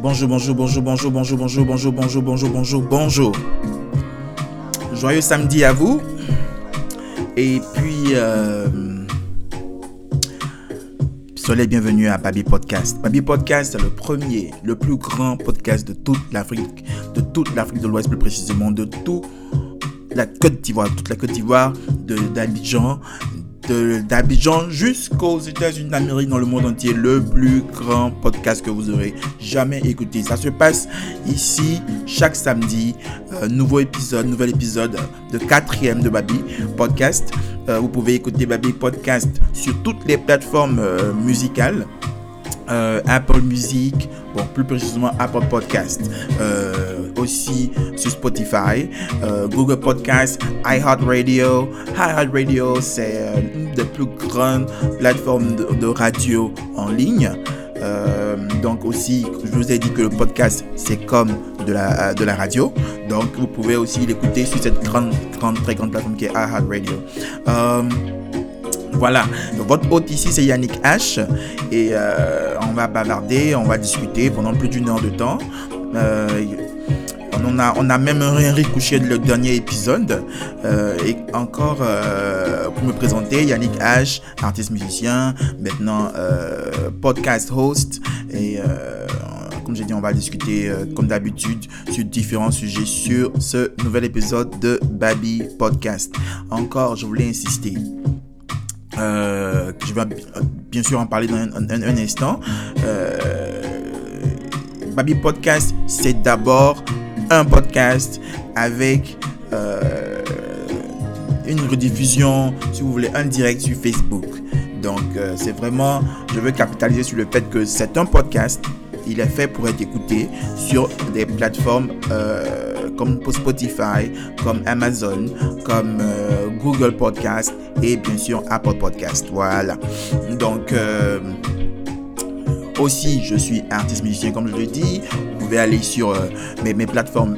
Bonjour, bonjour, bonjour, bonjour, bonjour, bonjour, bonjour, bonjour, bonjour, bonjour, bonjour. Joyeux samedi à vous. Et puis, euh, soyez bienvenue à Baby Podcast. Baby Podcast, c'est le premier, le plus grand podcast de toute l'Afrique, de toute l'Afrique de l'Ouest plus précisément, de toute la Côte d'Ivoire, toute la Côte d'Ivoire, d'Abidjan, d'Abidjan jusqu'aux États-Unis d'Amérique, dans le monde entier, le plus grand podcast que vous aurez jamais écouté. Ça se passe ici chaque samedi. Euh, nouveau épisode, nouvel épisode de quatrième de Baby Podcast. Euh, vous pouvez écouter Baby Podcast sur toutes les plateformes euh, musicales. Apple Music, bon plus précisément Apple Podcast, aussi sur Spotify, Google Podcast, iHeartRadio. iHeartRadio c'est une des plus grandes plateformes de, radio en ligne. donc aussi, je vous ai dit que le podcast c'est comme de la, de la radio. Donc vous pouvez aussi l'écouter sur cette grande, grande, très grande plateforme qui est iHeartRadio. Euh, voilà, votre hôte ici c'est Yannick H et euh, on va bavarder, on va discuter pendant plus d'une heure de temps. Euh, on a, même rien couché de le dernier épisode. et encore, pour me présenter, Yannick H, artiste musicien, maintenant podcast host. Et comme j'ai dit, on va discuter euh, comme d'habitude sur différents sujets sur ce nouvel épisode de Baby Podcast. Encore, je voulais insister. Euh, je vais bien sûr en parler dans un, instant. Euh, Baby Podcast, c'est d'abord un podcast avec une rediffusion, si vous voulez, un direct sur Facebook. Donc, c'est vraiment, je veux capitaliser sur le fait que c'est un podcast il est fait pour être écouté sur des plateformes euh, comme Spotify, comme Amazon, comme euh, Google Podcast et bien sûr Apple Podcast. Voilà. Donc euh, aussi, je suis artiste musicien, comme je le dis. Vous pouvez aller sur mes, mes, plateformes,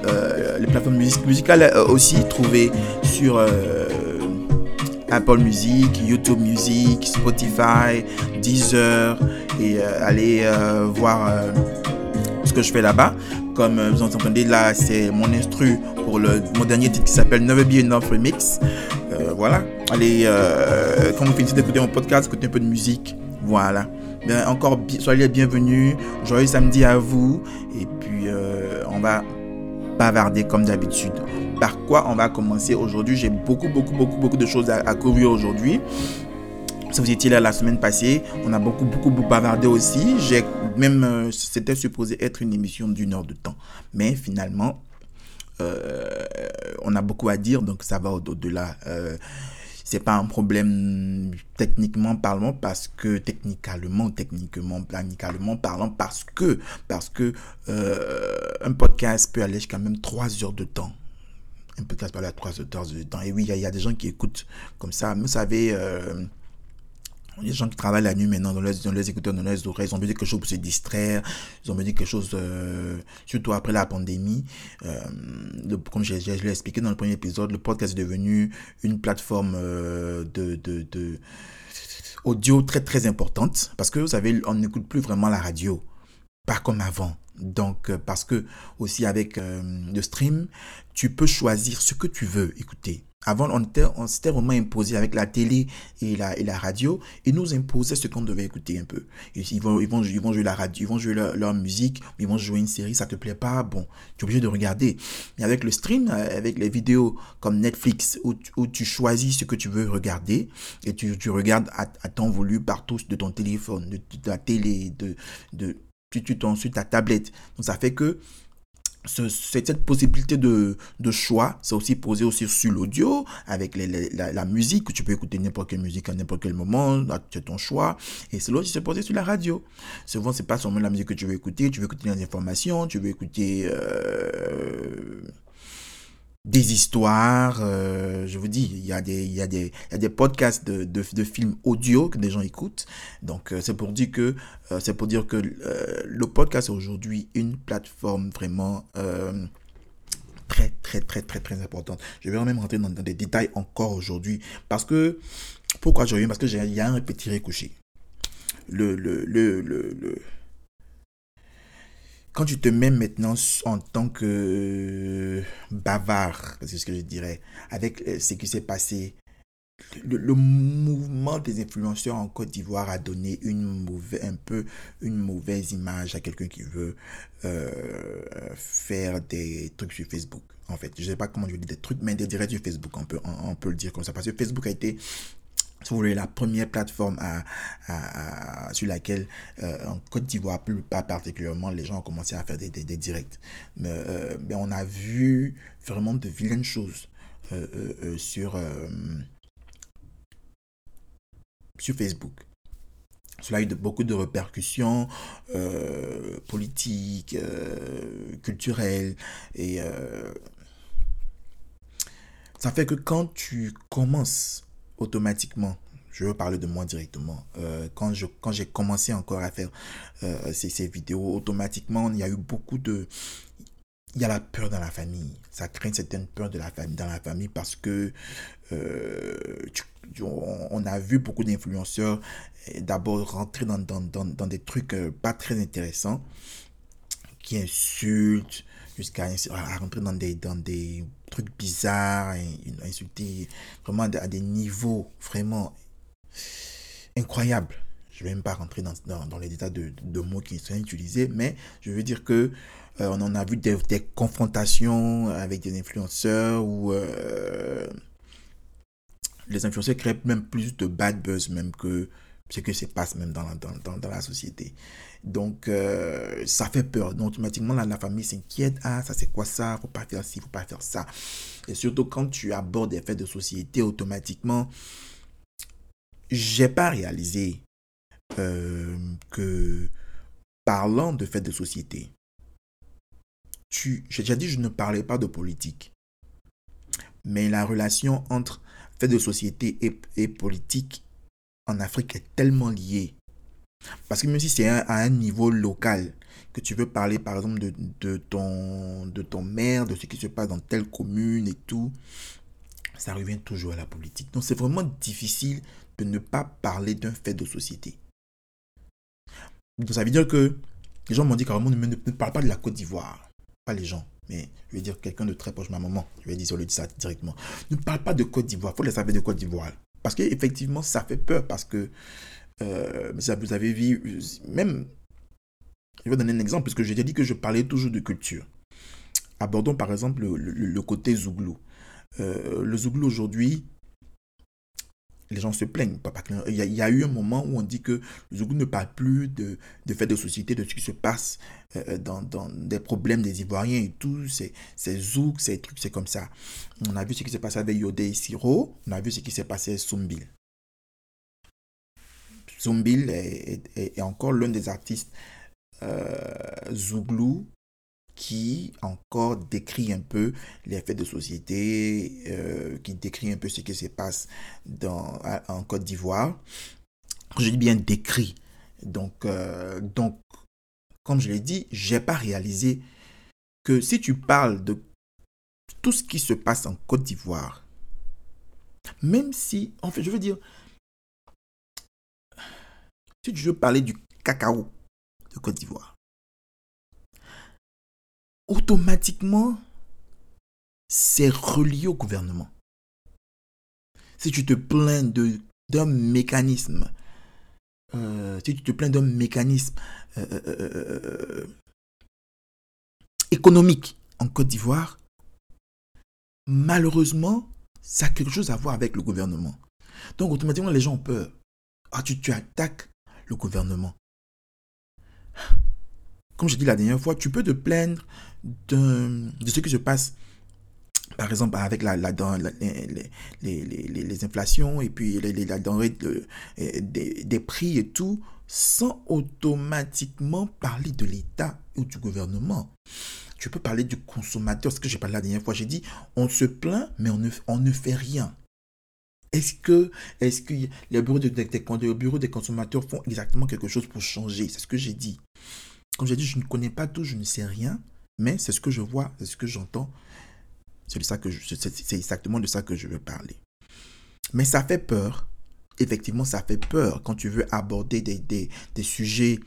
les plateformes musicales aussi, trouver sur Apple Music, YouTube Music, Spotify, Deezer et euh, aller euh, voir euh, ce que je fais là-bas. Comme vous entendez là, c'est mon instru pour le, mon dernier titre qui s'appelle Never Be Enough Remix. voilà. Allez, quand vous finissez d'écouter mon podcast, écoutez un peu de musique. Voilà. Bien, encore, soyez les bienvenus. Joyeux samedi à vous. Et puis, on va bavarder comme d'habitude par quoi on va commencer aujourd'hui? J'ai beaucoup, beaucoup, beaucoup, beaucoup de choses à, couvrir aujourd'hui. Si vous étiez là la semaine passée, on a beaucoup, beaucoup, beaucoup bavardé aussi. J'ai même, euh, c'était supposé être une émission d'une heure de temps. Mais finalement, euh, on a beaucoup à dire, donc ça va au-delà. Euh, c'est pas un problème techniquement parlant parce que techniquement techniquement planicalement parlant parce que parce que euh, un podcast peut aller jusqu'à même trois heures de temps un podcast parler à 3 heures de temps. Et oui, il y, a des gens qui écoutent comme ça. Vous savez, euh, des gens qui travaillent la nuit maintenant dans les, dans les écouteurs, dans les oreilles. Ils ont besoin de quelque chose pour se distraire. Ils ont besoin de quelque chose, euh, surtout après la pandémie. Euh, comme je, l'ai expliqué dans le premier épisode, le podcast est devenu une plateforme de, de, de audio très très importante. Parce que vous savez, on n'écoute plus vraiment la radio. Pas comme avant. Donc, parce que aussi avec le stream, tu peux choisir ce que tu veux écouter. Avant, on s'était vraiment imposé avec la télé et la, radio. Ils nous imposaient ce qu'on devait écouter un peu. Ils vont, jouer la radio, ils vont jouer leur, musique, ils vont jouer une série, ça te plaît pas, bon, tu es obligé de regarder. Mais avec le stream, avec les vidéos comme Netflix, où, tu choisis ce que tu veux regarder et tu, regardes à, temps voulu partout de ton téléphone, de, la télé, de, de, tu, tu sur ta tablette. Donc ça fait que cette possibilité de, de choix, c'est aussi posé aussi sur l'audio, avec la, musique, que tu peux écouter n'importe quelle musique à n'importe quel moment, as ton choix. Et c'est aussi posé sur la radio. Souvent, c'est pas seulement la musique que tu veux écouter, tu veux écouter des informations, tu veux écouter... Euh, des histoires. Euh, je vous dis, il y a des, il y a des, il y a des podcasts de, de, films audio que des gens écoutent. Donc, euh, c'est pour dire que, euh, c'est pour dire que le podcast est aujourd'hui une plateforme vraiment très, très, très, très, très importante. Je vais même rentrer dans, des détails encore aujourd'hui. Parce que, pourquoi je reviens? Parce que il y a un petit recouché. Le, le, le, le, le quand tu te mets maintenant en tant que bavard, c'est ce que je dirais, avec euh, ce qui s'est passé, le, mouvement des influenceurs en Côte d'Ivoire a donné une mauvaise, un peu une mauvaise image à quelqu'un qui veut euh, faire des trucs sur Facebook. En fait, je ne sais pas comment je dis des trucs, mais des directs sur Facebook, on peut, on peut le dire comme ça. Parce que Facebook a été si vous voulez, la première plateforme à, sur laquelle, euh, en Côte d'Ivoire, plus pas particulièrement, les gens ont commencé à faire des, directs. Mais, euh, mais, on a vu vraiment de vilaines choses euh, sur, sur Facebook. Cela a eu de, beaucoup de répercussions politiques, culturelles, et ça fait que quand tu commences automatiquement, je veux parler de moi directement, euh, quand je quand j'ai commencé encore à faire euh, ces, ces, vidéos, automatiquement, il y a eu beaucoup de... Il y a la peur dans la famille. Ça crée une certaine peur de la famille, dans la famille parce que euh, on a vu beaucoup d'influenceurs d'abord rentrer dans, dans, dans, dans, des trucs pas très intéressants qui insultent jusqu'à rentrer dans des, dans des trucs bizarres, insulter vraiment à des niveaux vraiment incroyables. Je ne vais même pas rentrer dans, dans, les détails de, de, mots qui sont utilisés, mais je veux dire que euh, on en a vu des, des, confrontations avec des influenceurs où euh, les influenceurs créent même plus de bad buzz même que ce que se passe même dans la, dans, dans, la société. Donc, euh, ça fait peur. Donc, automatiquement, la, famille s'inquiète. Ah, ça c'est quoi ça? Faut pas faire ci, faut pas faire ça. Et surtout quand tu abordes des faits de société, automatiquement, j'ai pas réalisé euh, que parlant de faits de société, tu, j'ai déjà dit, je ne parlais pas de politique. Mais la relation entre faits de société et, et politique en Afrique est tellement lié. Parce que même si c'est à un niveau local, que tu veux parler par exemple de, ton, de ton maire, de ce qui se passe dans telle commune et tout, ça revient toujours à la politique. Donc c'est vraiment difficile de ne pas parler d'un fait de société. Donc ça veut dire que les gens m'ont dit carrément ne, parle pas de la Côte d'Ivoire. Pas les gens, mais je vais dire quelqu'un de très proche, ma maman. Je vais dire, ça directement. Ne parle pas de Côte d'Ivoire. Il faut les savoir de Côte d'Ivoire. Parce qu'effectivement, ça fait peur. Parce que, euh, vous avez vu, même, je vais donner un exemple, parce que j'ai dit que je parlais toujours de culture. Abordons par exemple le, côté Zouglou. Euh, le Zouglou aujourd'hui, les gens se plaignent. Il y, a, y, a, eu un moment où on dit que le Zougou ne parle plus de, de faits de société, de ce qui se passe euh, dans, des problèmes des Ivoiriens et tout. C'est Zouk, ces trucs, c'est comme ça. On a vu ce qui s'est passé avec Yodé et Siro. On a vu ce qui s'est passé avec Zumbil. Zumbil est, encore l'un des artistes euh, Zouglou qui encore décrit un peu les faits de société, euh, qui décrit un peu ce qui se passe dans, en Côte d'Ivoire. Je dis bien décrit. Donc, euh, donc comme je l'ai dit, j'ai pas réalisé que si tu parles de tout ce qui se passe en Côte d'Ivoire, même si, en fait, je veux dire, si tu veux parler du cacao de Côte d'Ivoire, automatiquement, c'est relié au gouvernement. Si tu te plains d'un mécanisme, euh, si tu te plains d'un mécanisme euh, euh, économique en Côte d'Ivoire, malheureusement, ça a quelque chose à voir avec le gouvernement. Donc automatiquement, les gens ont peur. Ah, tu, tu attaques gouvernement comme je dit la dernière fois, tu peux te plaindre de, ce qui se passe, par exemple, avec la, la, les, les, les, inflations et puis les, la denrée des, des prix et tout, sans automatiquement parler de l'État ou du gouvernement. Tu peux parler du consommateur, ce que j'ai parlé la dernière fois. J'ai dit, on se plaint, mais on ne, on ne fait rien. Est-ce que, est que les bureaux, de, des consommateurs font exactement quelque chose pour changer? C'est ce que j'ai dit. Comme j'ai dit, je ne connais pas tout, je ne sais rien, mais c'est ce que je vois, c'est ce que j'entends. C'est exactement de ça que je veux parler. Mais ça fait peur. Effectivement, ça fait peur quand tu veux aborder des, sujets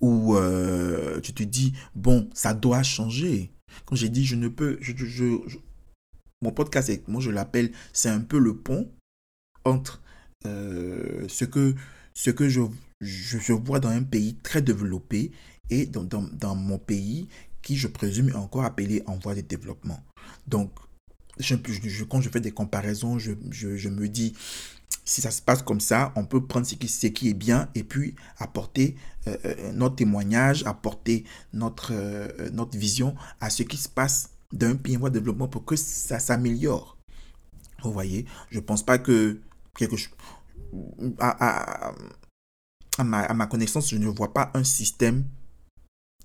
où euh, tu te dis, bon, ça doit changer. Quand j'ai dit, je ne peux, mon podcast, moi je l'appelle, c'est un peu le pont entre euh, ce que, ce que je, vois dans un pays très développé et dans, mon pays qui, je présume, est encore appelé en voie de développement. Donc, quand je fais des comparaisons, je, me dis, si ça se passe comme ça, on peut prendre ce qui, ce qui est bien et puis apporter euh, euh, notre témoignage, apporter notre vision à ce qui se passe d'un de développement pour que ça s'améliore. Vous voyez, je ne pense pas que quelque chose... À, à, ma, à ma connaissance, je ne vois pas un système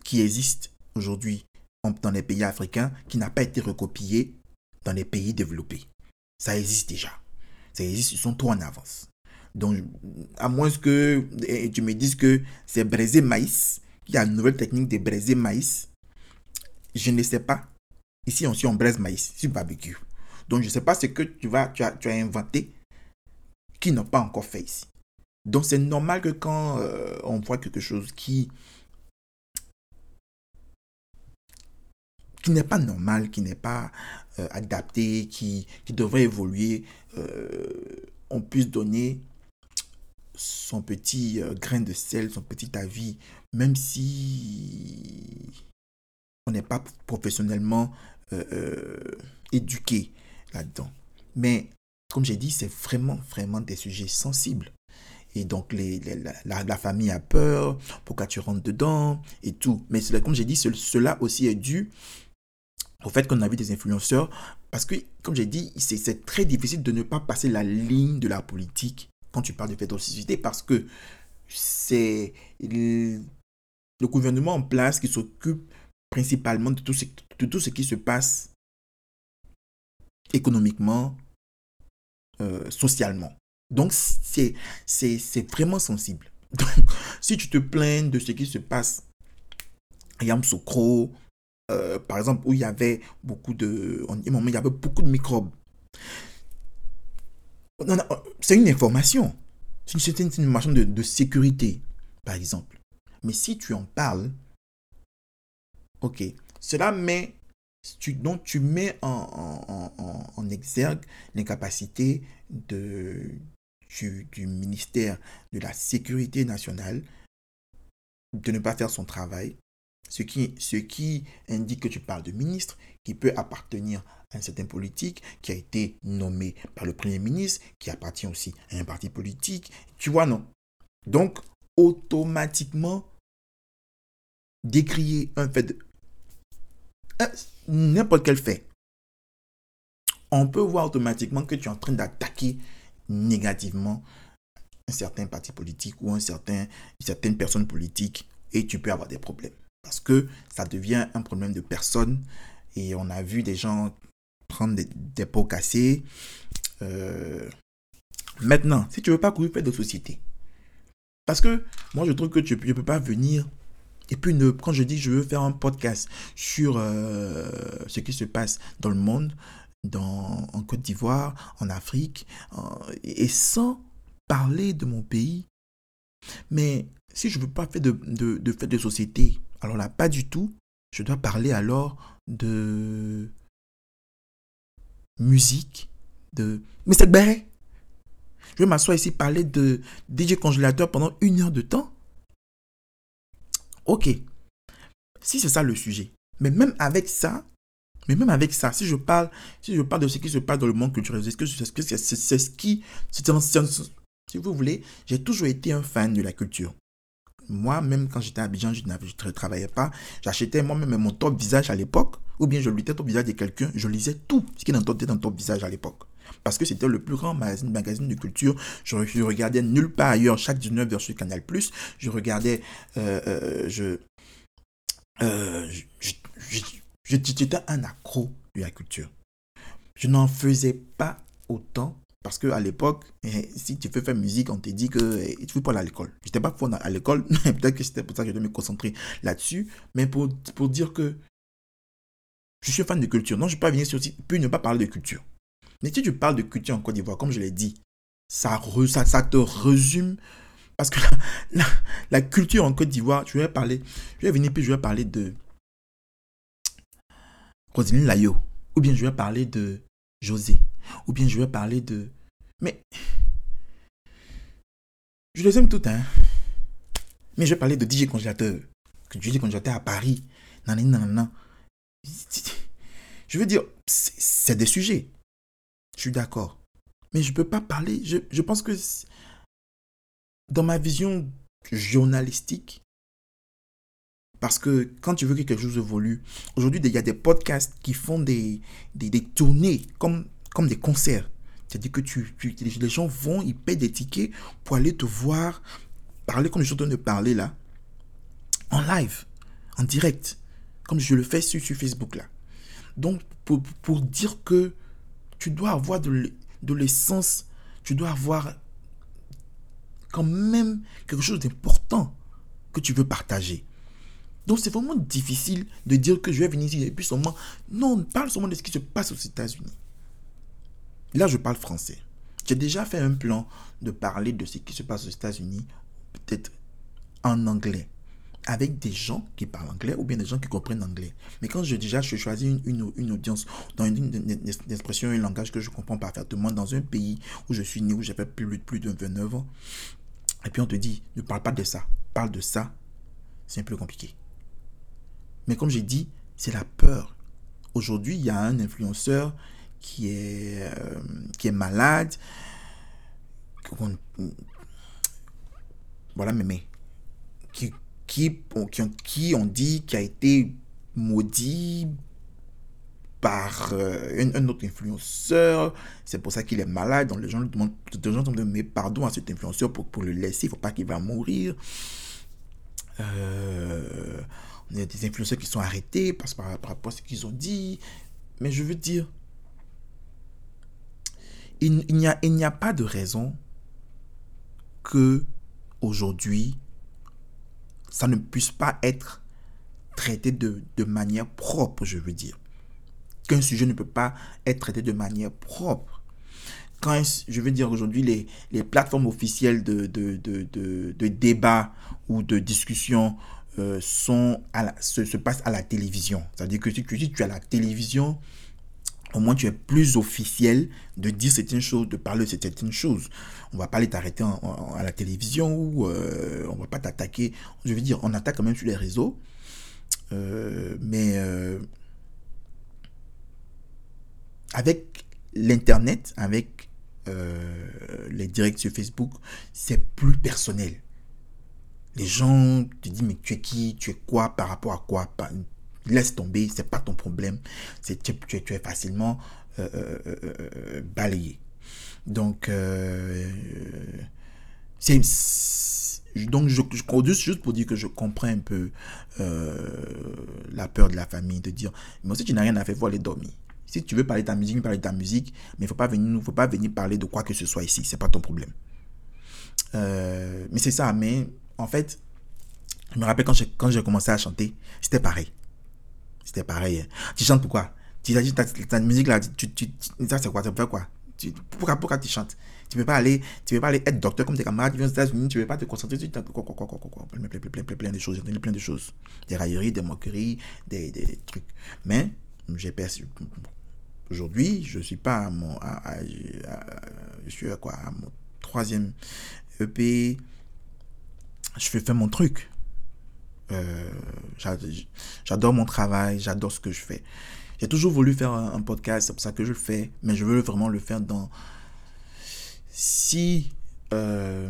qui existe aujourd'hui dans les pays africains qui n'a pas été recopié dans les pays développés. Ça existe déjà. Ça existe, ils sont trop en avance. Donc, à moins que tu me dises que c'est braisé maïs, il y a une nouvelle technique de braiser maïs, je ne sais pas. Ici, on, on braise maïs sur barbecue. Donc, je ne sais pas ce que tu, vas, tu, as, inventé qui n'ont pas encore fait ici. Donc, c'est normal que quand euh, on voit quelque chose qui qui n'est pas normal, qui n'est pas euh, adapté, qui, devrait évoluer, euh, on puisse donner son petit grain de sel, son petit avis, même si on n'est pas professionnellement éduqué là-dedans. Mais comme j'ai dit, c'est vraiment, vraiment des sujets sensibles. Et donc, les, la, famille a peur, pourquoi tu rentres dedans et tout. Mais comme j'ai dit, cela aussi est dû au fait qu'on a vu des influenceurs, parce que, comme j'ai dit, c'est très difficile de ne pas passer la ligne de la politique quand tu parles de société, parce que c'est le, gouvernement en place qui s'occupe principalement de tout, ce, de tout ce qui se passe économiquement, euh, socialement. Donc, c'est vraiment sensible. Si tu te plains de ce qui se passe à Yamsoukro, euh, par exemple, où il y avait beaucoup de. il beaucoup de microbes. C'est une information. C'est une, information de, de, sécurité, par exemple. Mais si tu en parles, ok, cela met. Donc, tu mets en, exergue l'incapacité du, du ministère de la Sécurité nationale de ne pas faire son travail ce qui, ce qui indique que tu parles de ministre qui peut appartenir à un certain politique, qui a été nommé par le Premier ministre, qui appartient aussi à un parti politique. Tu vois, non? Donc, automatiquement, décrier un fait. N'importe quel fait. On peut voir automatiquement que tu es en train d'attaquer négativement un certain parti politique ou un certain, une certaine personne politique et tu peux avoir des problèmes. Parce que ça devient un problème de personne. Et on a vu des gens prendre des, pots cassés. Euh, maintenant, si tu veux pas courir, fais de société. Parce que moi, je trouve que tu ne peux pas venir. Et puis, quand je dis je veux faire un podcast sur euh, ce qui se passe dans le monde, dans, en Côte d'Ivoire, en Afrique, et sans parler de mon pays. Mais si je ne veux pas faire de, de, de, de société, alors là, pas du tout. Je dois parler alors de musique, de Mr. Barret. Je vais m'asseoir ici parler de DJ congélateur pendant une heure de temps. Ok. Si c'est ça le sujet. Mais même avec ça, mais même avec ça, si je parle, si je parle de ce qui se passe dans le monde culturel, c'est ce qui, si vous voulez, j'ai toujours été un fan de la culture moi, même quand j'étais à Abidjan, je ne travaillais pas. J'achetais moi-même mon top visage à l'époque, ou bien je lisais top visage de quelqu'un, je lisais tout ce qui était dans top visage à l'époque. Parce que c'était le plus grand magazine, magazine de culture. Je, regardais nulle part ailleurs chaque 19h sur Canal. Je regardais. Euh, euh, je, euh, J'étais un accro de la culture. Je n'en faisais pas autant parce qu'à l'époque, eh, si tu veux faire musique, on te dit que eh, tu ne veux pas aller à l'école. Je n'étais pas fort à l'école, peut-être que c'était pour ça que je devais me concentrer là-dessus. Mais pour, pour dire que je suis fan de culture. Non, je ne vais pas venir sur site, puis ne pas parler de culture. Mais si tu parles de culture en Côte d'Ivoire, comme je l'ai dit, ça, ça, te résume Parce que la, culture en Côte d'Ivoire, je vais parler, je vais venir puis je vais parler de Roselyne Layo, ou bien je vais parler de José, ou bien je vais parler de... Mais... Je les aime toutes, hein. Mais je vais parler de DJ Congélateur. DJ Congélateur à Paris. Non, Je veux dire, c'est des sujets. Je suis d'accord. Mais je ne peux pas parler. Je, je pense que dans ma vision journalistique, parce que quand tu veux que quelque chose évolue, aujourd'hui, il y a des podcasts qui font des, des, des tournées comme, comme des concerts. C'est-à-dire que tu, les gens vont, ils payent des tickets pour aller te voir parler comme je suis en train de parler là, en live, en direct, comme je le fais sur, sur Facebook là. Donc, pour, pour, dire que tu dois avoir de, l'essence, tu dois avoir quand même quelque chose d'important que tu veux partager. Donc c'est vraiment difficile de dire que je vais venir ici et puis seulement... Non, parle seulement de ce qui se passe aux États-Unis. Là, je parle français. J'ai déjà fait un plan de parler de ce qui se passe aux États-Unis, peut-être en anglais, avec des gens qui parlent anglais ou bien des gens qui comprennent anglais. Mais quand je déjà je choisis une, une, audience dans une, une, expression, un langage que je comprends parfaitement dans un pays où je suis né, où j'ai plus, plus de 29 ans, et puis on te dit, ne parle pas de ça, parle de ça, c'est un peu compliqué. Mais comme j'ai dit, c'est la peur. Aujourd'hui, il y a un influenceur qui est, euh, qui est malade. Voilà, mais qui, qui, qui, qui ont dit qui a été maudit par euh, un, autre influenceur. C'est pour ça qu'il est malade. Donc les gens lui demandent, les gens demandent mais pardon à cet influenceur pour, pour le laisser. Il ne faut pas qu'il va mourir. Euh, y a des influenceurs qui sont arrêtés parce, par, par rapport à ce qu'ils ont dit. Mais je veux dire, il, il n'y a, a pas de raison que aujourd'hui, ça ne puisse pas être traité de, de manière propre, je veux dire qu'un sujet ne peut pas être traité de manière propre. Quand je veux dire aujourd'hui, les, les plateformes officielles de, de, de, de, débat ou de discussion euh, sont se, se, passent à la télévision. C'est-à-dire que si tu, si tu as la télévision, au moins tu es plus officiel de dire certaines choses, de parler de certaines choses. On va pas aller t'arrêter à la télévision ou euh, on va pas t'attaquer. Je veux dire, on attaque quand même sur les réseaux. Euh, mais euh, avec l'Internet, avec euh, les directs sur Facebook, c'est plus personnel. Les gens te disent, mais tu es qui, tu es quoi, par rapport à quoi? Laisse tomber, c'est pas ton problème. C'est, tu, es facilement euh, euh, balayé. Donc, c'est donc je, je juste pour dire que je comprends un peu la peur de la famille de dire mais si tu n'as rien à faire faut aller dormir si tu veux parler de ta musique, parler de ta musique, mais il ne faut, pas venir, faut pas venir parler de quoi que ce soit ici. C'est pas ton problème. Euh, mais c'est ça. Mais en fait, je me rappelle quand j'ai, quand j'ai commencé à chanter, c'était pareil. C'était pareil. Hein. Tu chantes pourquoi? Tu as ta, ta musique là, tu, tu, ça c'est quoi? Ça fait quoi? Tu, pourquoi, pourquoi tu chantes? Tu ne peux pas aller tu peux pas aller être docteur comme tes camarades qui viennent aux États-Unis tu ne peux pas te concentrer sur quoi, quoi, quoi, quoi, quoi, plein, plein, plein, plein, plein de choses plein de choses des railleries des moqueries des, des, des trucs mais j'ai perçu Aujourd'hui, je suis pas à mon, je suis à quoi, à mon troisième EP. Je fais faire mon truc. Euh, j'adore mon travail, j'adore ce que je fais. J'ai toujours voulu faire un, podcast, c'est pour ça que je le fais, mais je veux vraiment le faire dans. Si euh,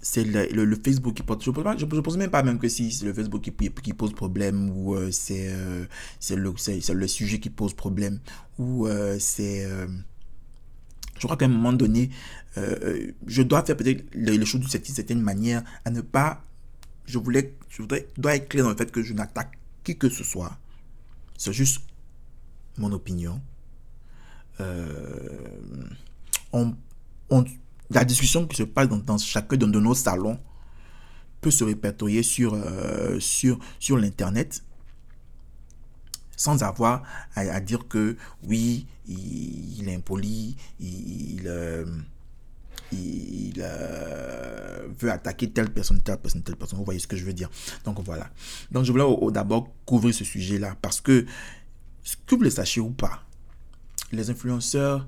c'est le, Facebook qui pose. Je ne pense, même pas même que si c'est le Facebook qui, pose problème ou euh, c'est euh, le, le, sujet qui pose problème ou c'est. je crois qu'à un moment donné, je dois faire peut-être les, choses d'une certaine manière à ne pas. Je voulais. Je voudrais, dois être clair dans le fait que je n'attaque qui que ce soit. C'est juste mon opinion. on, on la discussion qui se passe dans, chacun de, nos salons peut se répertorier sur, euh, sur, sur l'Internet sans avoir à, dire que oui, il, est impoli, il, il, euh, euh, veut attaquer telle personne, telle personne, telle personne. Vous voyez ce que je veux dire. Donc voilà. Donc je voulais d'abord couvrir ce sujet-là parce que, que vous le sachiez ou pas, les influenceurs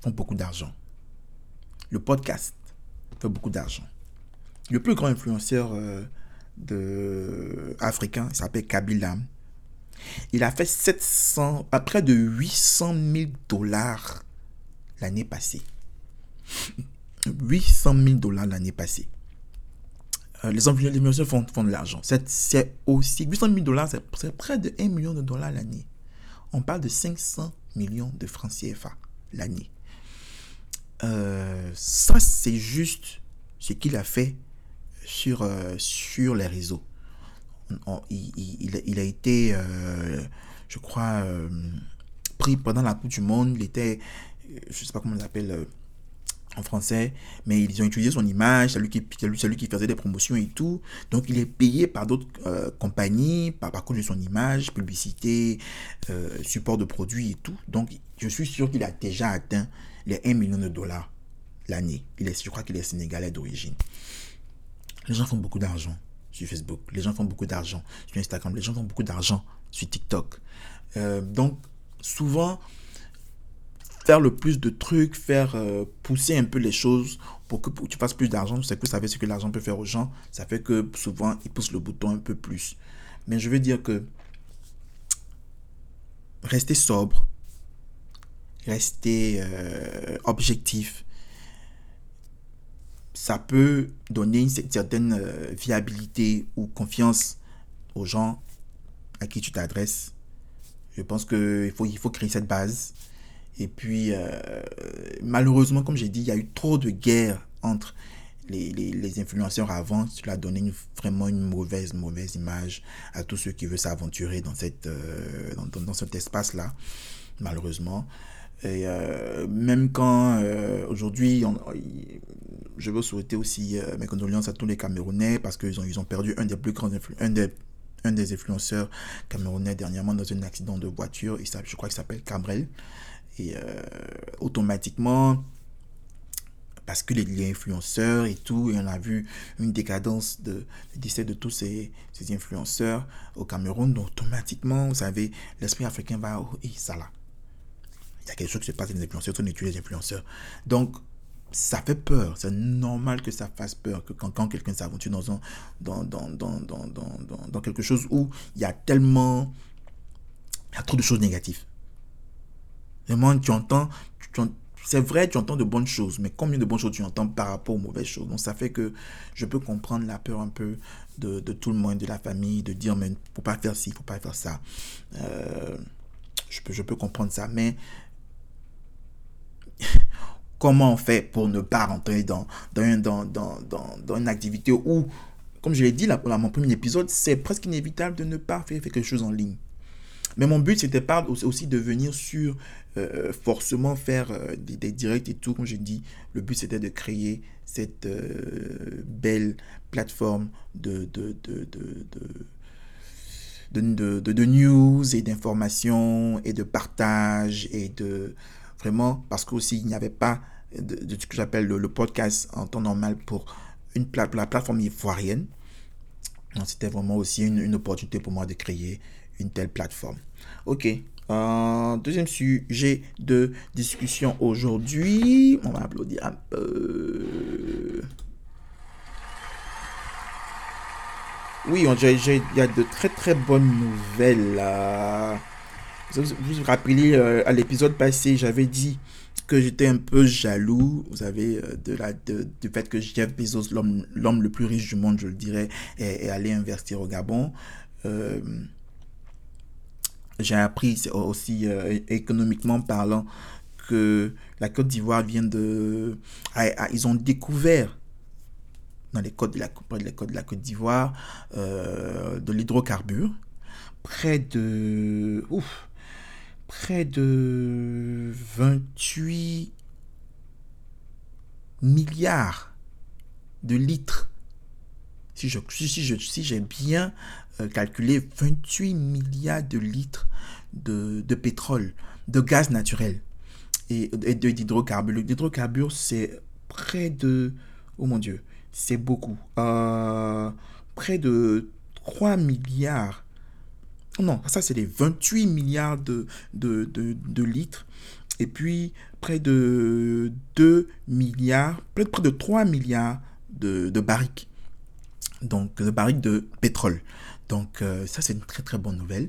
font beaucoup d'argent. Le podcast fait beaucoup d'argent. Le plus grand influenceur euh, de, africain, il s'appelle Kabila. Il a fait 700, à près de 800 000 dollars l'année passée. 800 000 dollars l'année passée. Euh, les influenceurs font, font de l'argent. C'est aussi 800 000 dollars, c'est près de 1 million de dollars l'année. On parle de 500 millions de francs CFA l'année. Euh, ça, c'est juste ce qu'il a fait sur, euh, sur les réseaux. il, a été, euh, je crois, pris pendant la Coupe du Monde. Il était, je ne sais pas comment on l'appelle en français, mais ils ont utilisé son image, celui qui, celui qui faisait des promotions et tout. Donc il est payé par d'autres compagnies, par, par cause de son image, publicité, support de produits et tout. Donc je suis sûr qu'il a déjà atteint les 1 million de dollars l'année. Il est, je crois qu'il est sénégalais d'origine. Les gens font beaucoup d'argent sur Facebook. Les gens font beaucoup d'argent sur Instagram. Les gens font beaucoup d'argent sur TikTok. Euh, donc, souvent, faire le plus de trucs, faire euh, pousser un peu les choses pour que, tu fasses plus d'argent, c'est que vous savez ce que l'argent peut faire aux gens. Ça fait que souvent, ils poussent le bouton un peu plus. Mais je veux dire que rester sobre, rester euh, objectif, ça peut donner une certaine euh, viabilité ou confiance aux gens à qui tu t'adresses. Je pense qu'il faut, il faut créer cette base. Et puis, euh, malheureusement, comme j'ai dit, il y a eu trop de guerres entre les, les, influenceurs avant. Cela a donné vraiment une mauvaise, mauvaise image à tous ceux qui veulent s'aventurer dans, cette, dans, dans cet espace-là, malheureusement. Et euh, même quand euh, aujourd'hui, je veux souhaiter aussi euh, mes condoléances à tous les Camerounais parce qu'ils ont, ils ont perdu un des plus grands un des, un des influenceurs camerounais dernièrement dans un accident de voiture. Et ça, je crois qu'il s'appelle Cabrel. Et automatiquement, parce que les, influenceurs et tout, et on a vu une décadence de, décès de tous ces, influenceurs au Cameroun. Donc automatiquement, vous savez, l'esprit africain va, oh, et ça là il y a quelque chose qui se passe les influenceurs, on étudie les influenceurs. Donc, ça fait peur. C'est normal que ça fasse peur que quand, quand quelqu'un s'aventure dans, un, dans, dans, dans, dans, dans, dans, quelque chose où il y a tellement. Il y a trop de choses négatives. Vraiment, tu entends. c'est vrai, tu entends de bonnes choses, mais combien de bonnes choses tu entends par rapport aux mauvaises choses? Donc, ça fait que je peux comprendre la peur un peu de, tout le monde, de la famille, de dire, mais il ne faut pas faire ci, il ne faut pas faire ça. Euh, je, peux, je peux comprendre ça, mais comment on fait pour ne pas rentrer dans, dans, dans, dans, dans une activité où, comme je l'ai dit là, dans mon premier épisode, c'est presque inévitable de ne pas faire quelque chose en ligne. Mais mon but, c'était pas aussi de venir sur euh, forcément faire euh, des, directs et tout. Comme je dis, le but, c'était de créer cette euh, belle plateforme de, de, de, de, de, news et d'informations et de partage et de, Vraiment, parce qu'aussi, il n'y avait pas de, ce que j'appelle le, podcast en temps normal pour une la plateforme ivoirienne. C'était vraiment aussi une, opportunité pour moi de créer une telle plateforme. Ok. Deuxième sujet de discussion aujourd'hui. On va applaudir un peu. Oui, il y a de très très bonnes nouvelles. Vous vous rappelez, euh, à l'épisode passé, j'avais dit que j'étais un peu jaloux, vous savez, euh, de la, de, du fait que Jeff Bezos, l'homme le plus riche du monde, je le dirais, est, allé investir au Gabon. Euh, j'ai appris aussi, économiquement parlant, que la Côte d'Ivoire vient de... ils ont découvert dans les côtes de la, les de la Côte d'Ivoire de l'hydrocarbure. Près de... Ouf, près de 28 milliards de litres. Si j'ai si, si j'ai bien euh, calculé, 28 milliards de litres de, pétrole, de gaz naturel et, et d'hydrocarbures. L'hydrocarbure, c'est près de Oh mon Dieu, c'est beaucoup. Euh, près de 3 milliards. Non, ça c'est les 28 milliards de, de, de, litres. Et puis près de 2 milliards, près de 3 milliards de, de barriques. Donc de barriques de pétrole. Donc euh, ça c'est une très très bonne nouvelle.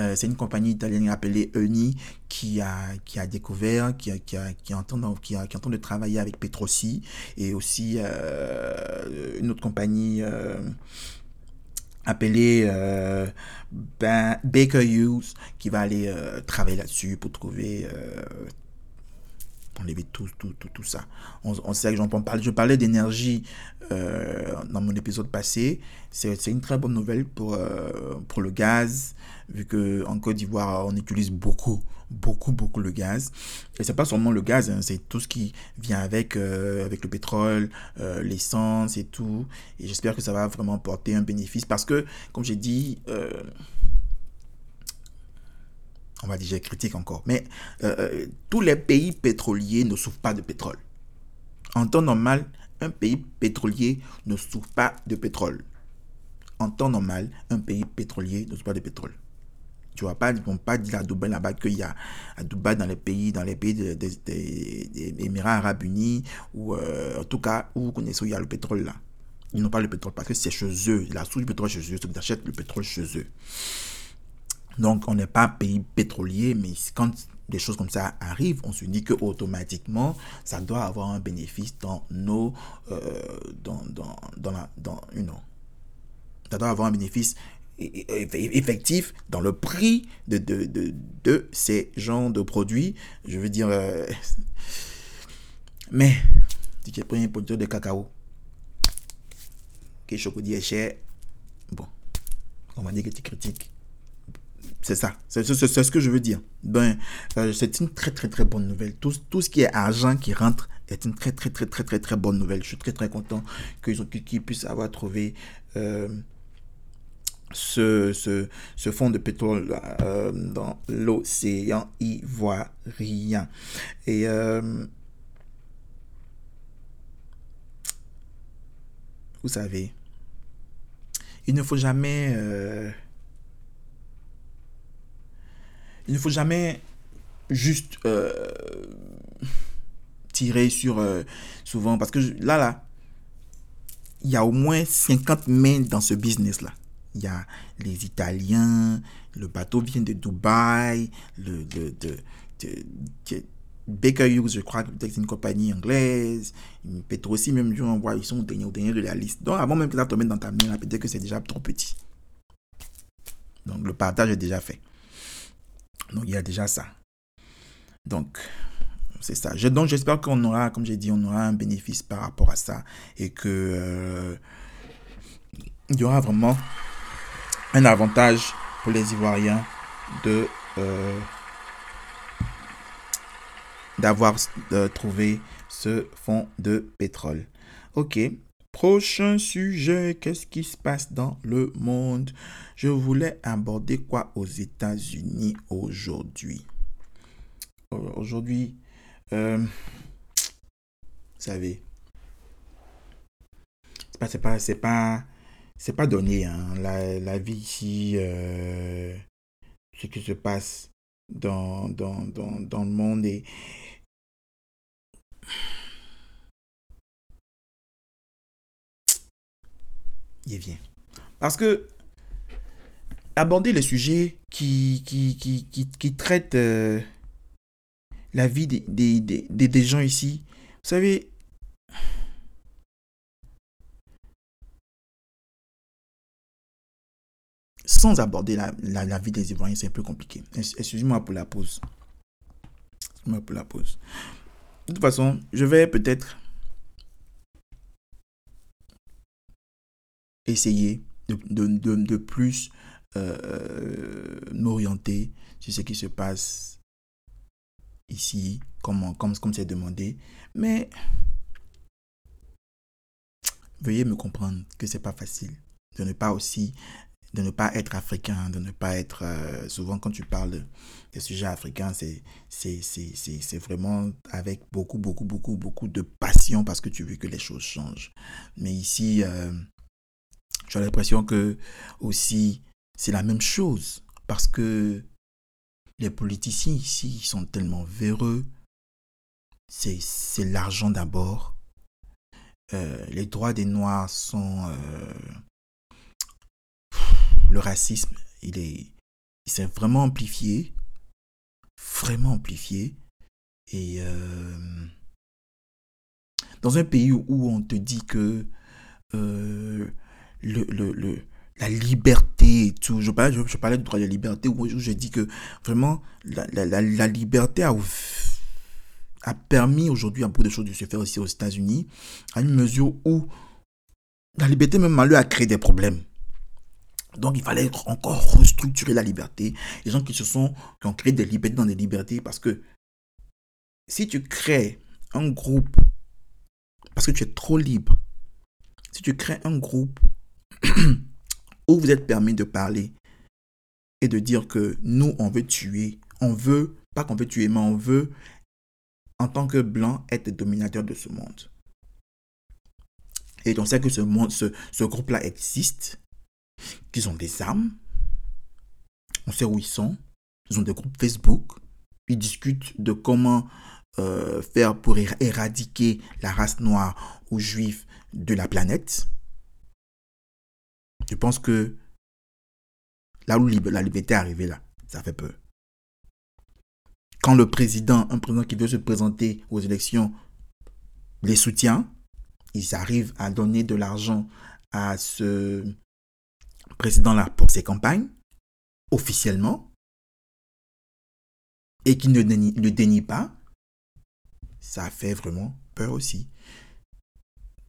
Euh, c'est une compagnie italienne appelée Eni qui a, qui a découvert, qui, a, qui, a, qui, qui, a, qui entend de travailler avec Petrosi et aussi euh, une autre compagnie appelée ben, Baker Hughes qui va aller travailler là-dessus pour trouver enlever tout, tout, tout, tout ça. On, sait que j'en parle. Je parlais d'énergie euh, dans mon épisode passé. C'est une très bonne nouvelle pour, euh, pour le gaz, vu qu'en Côte d'Ivoire, on utilise beaucoup, beaucoup, beaucoup le gaz. Et c'est pas seulement le gaz, hein, c'est tout ce qui vient avec, euh, avec le pétrole, l'essence et tout. Et j'espère que ça va vraiment porter un bénéfice parce que, comme j'ai dit, on va dire, critique encore, mais euh, euh, tous les pays pétroliers ne souffrent pas de pétrole. En temps normal, un pays pétrolier ne souffre pas de pétrole. En temps normal, un pays pétrolier ne souffre pas de pétrole. Tu vois pas, ils vont pas dire à Dubaï là-bas qu'il y a à Dubaï dans les pays, dans les pays des, Émirats Arabes Unis ou euh, en tout cas où vous connaissez où il y a le pétrole là. Ils n'ont pas le pétrole parce que c'est chez eux, la source du pétrole chez eux, ils achètent le pétrole chez eux. Donc, on n'est pas pays pétrolier, mais quand des choses comme ça arrivent, on se dit que automatiquement, ça doit avoir un bénéfice dans nos, euh, dans, dans, dans, la, dans, ça doit avoir un bénéfice effectif dans le prix de, de, de, de ces genres de produits. Je veux dire, euh, mais si tu prends un produit de cacao, que chocolat est cher, bon, on va dire que tu critiques c'est ça. C'est ce que je veux dire. Ben, euh, c'est une très, très, très bonne nouvelle. Tout, ce qui est argent qui rentre est une très, très, très, très, très, très bonne nouvelle. Je suis très, très content qu'ils puissent avoir trouvé euh, ce, fonds de pétrole euh, dans l'océan ivoirien. Et. vous savez, il ne faut jamais il ne faut jamais juste euh, tirer sur euh, souvent. Parce que là là il y a au moins 50 mains dans ce business là il y a les italiens le bateau vient de Dubaï le Baker Hughes je crois que c'est une compagnie anglaise aussi même on voit ils sont au dernier, au dernier de la liste. Donc avant même que ça te mette dans ta main peut-être que c'est déjà trop petit. Donc le partage est déjà fait donc il y a déjà ça. Donc c'est ça. Donc j'espère qu'on aura, comme j'ai dit, on aura un bénéfice par rapport à ça et que euh, il y aura vraiment un avantage pour les Ivoiriens de euh, d'avoir euh, trouvé ce fonds de pétrole. Ok. Prochain sujet, qu'est-ce qui se passe dans le monde? Je voulais aborder quoi aux États-Unis aujourd'hui? Euh, Aujourd'hui, euh, vous savez, c'est pas, pas, donné. Hein. La, vie ici, euh, ce qui se passe dans, le monde il vient. Parce que aborder les sujets qui, qui, qui, qui, traitent euh, la vie des, des, des, des, gens ici, vous savez, sans aborder la, la, la vie des Ivoiriens, c'est un peu compliqué. Excusez-moi pour la pause. Excusez-moi pour la pause. De toute façon, je vais peut-être essayer de, de, de, plus euh, m'orienter sur ce qui se passe ici, comme comme comme c'est demandé. Mais veuillez me comprendre que c'est pas facile de ne pas aussi de ne pas être africain, de ne pas être... euh, souvent quand tu parles de- sujets africains, c'est c'est- c'est- c'est- c'est vraiment avec beaucoup, beaucoup, beaucoup, beaucoup de passion parce que tu veux que les choses changent. Mais ici, euh, j'ai l'impression que aussi, c'est la même chose parce que les politiciens ici, sont tellement véreux. C'est l'argent d'abord. Euh, les droits des Noirs sont... euh, le racisme, il est, il s'est vraiment amplifié, vraiment amplifié. Et euh, dans un pays où on te dit que le, le, le- la liberté tout, je parlais, je, parlais du droit de la liberté, où je dis que vraiment la, la, la, liberté a, a permis aujourd'hui à beaucoup de choses de se faire aussi aux États-Unis, à une mesure où la liberté même malheur a créé des problèmes. Donc il fallait encore restructurer la liberté. Les gens qui se sont, qui ont créé des libertés dans des libertés, parce que si tu crées un groupe, parce que tu es trop libre, si tu crées un groupe où vous êtes permis de parler et de dire que nous, on veut tuer, on veut, pas qu'on veut tuer, mais on veut, en tant que blanc, être dominateur de ce monde. Et on sait que ce, groupe-là existe, qu'ils ont des armes, on sait où ils sont, ils ont des groupes Facebook, ils discutent de comment euh, faire pour éra- éradiquer la race noire ou juive de la planète. Je pense que là où la liberté est arrivée, là, ça fait peur. Quand le président, un président qui veut se présenter aux élections, les soutient, ils arrivent à donner de l'argent à ce président-là pour ses campagnes, officiellement, et qui ne ne dénie pas, ça fait vraiment peur aussi.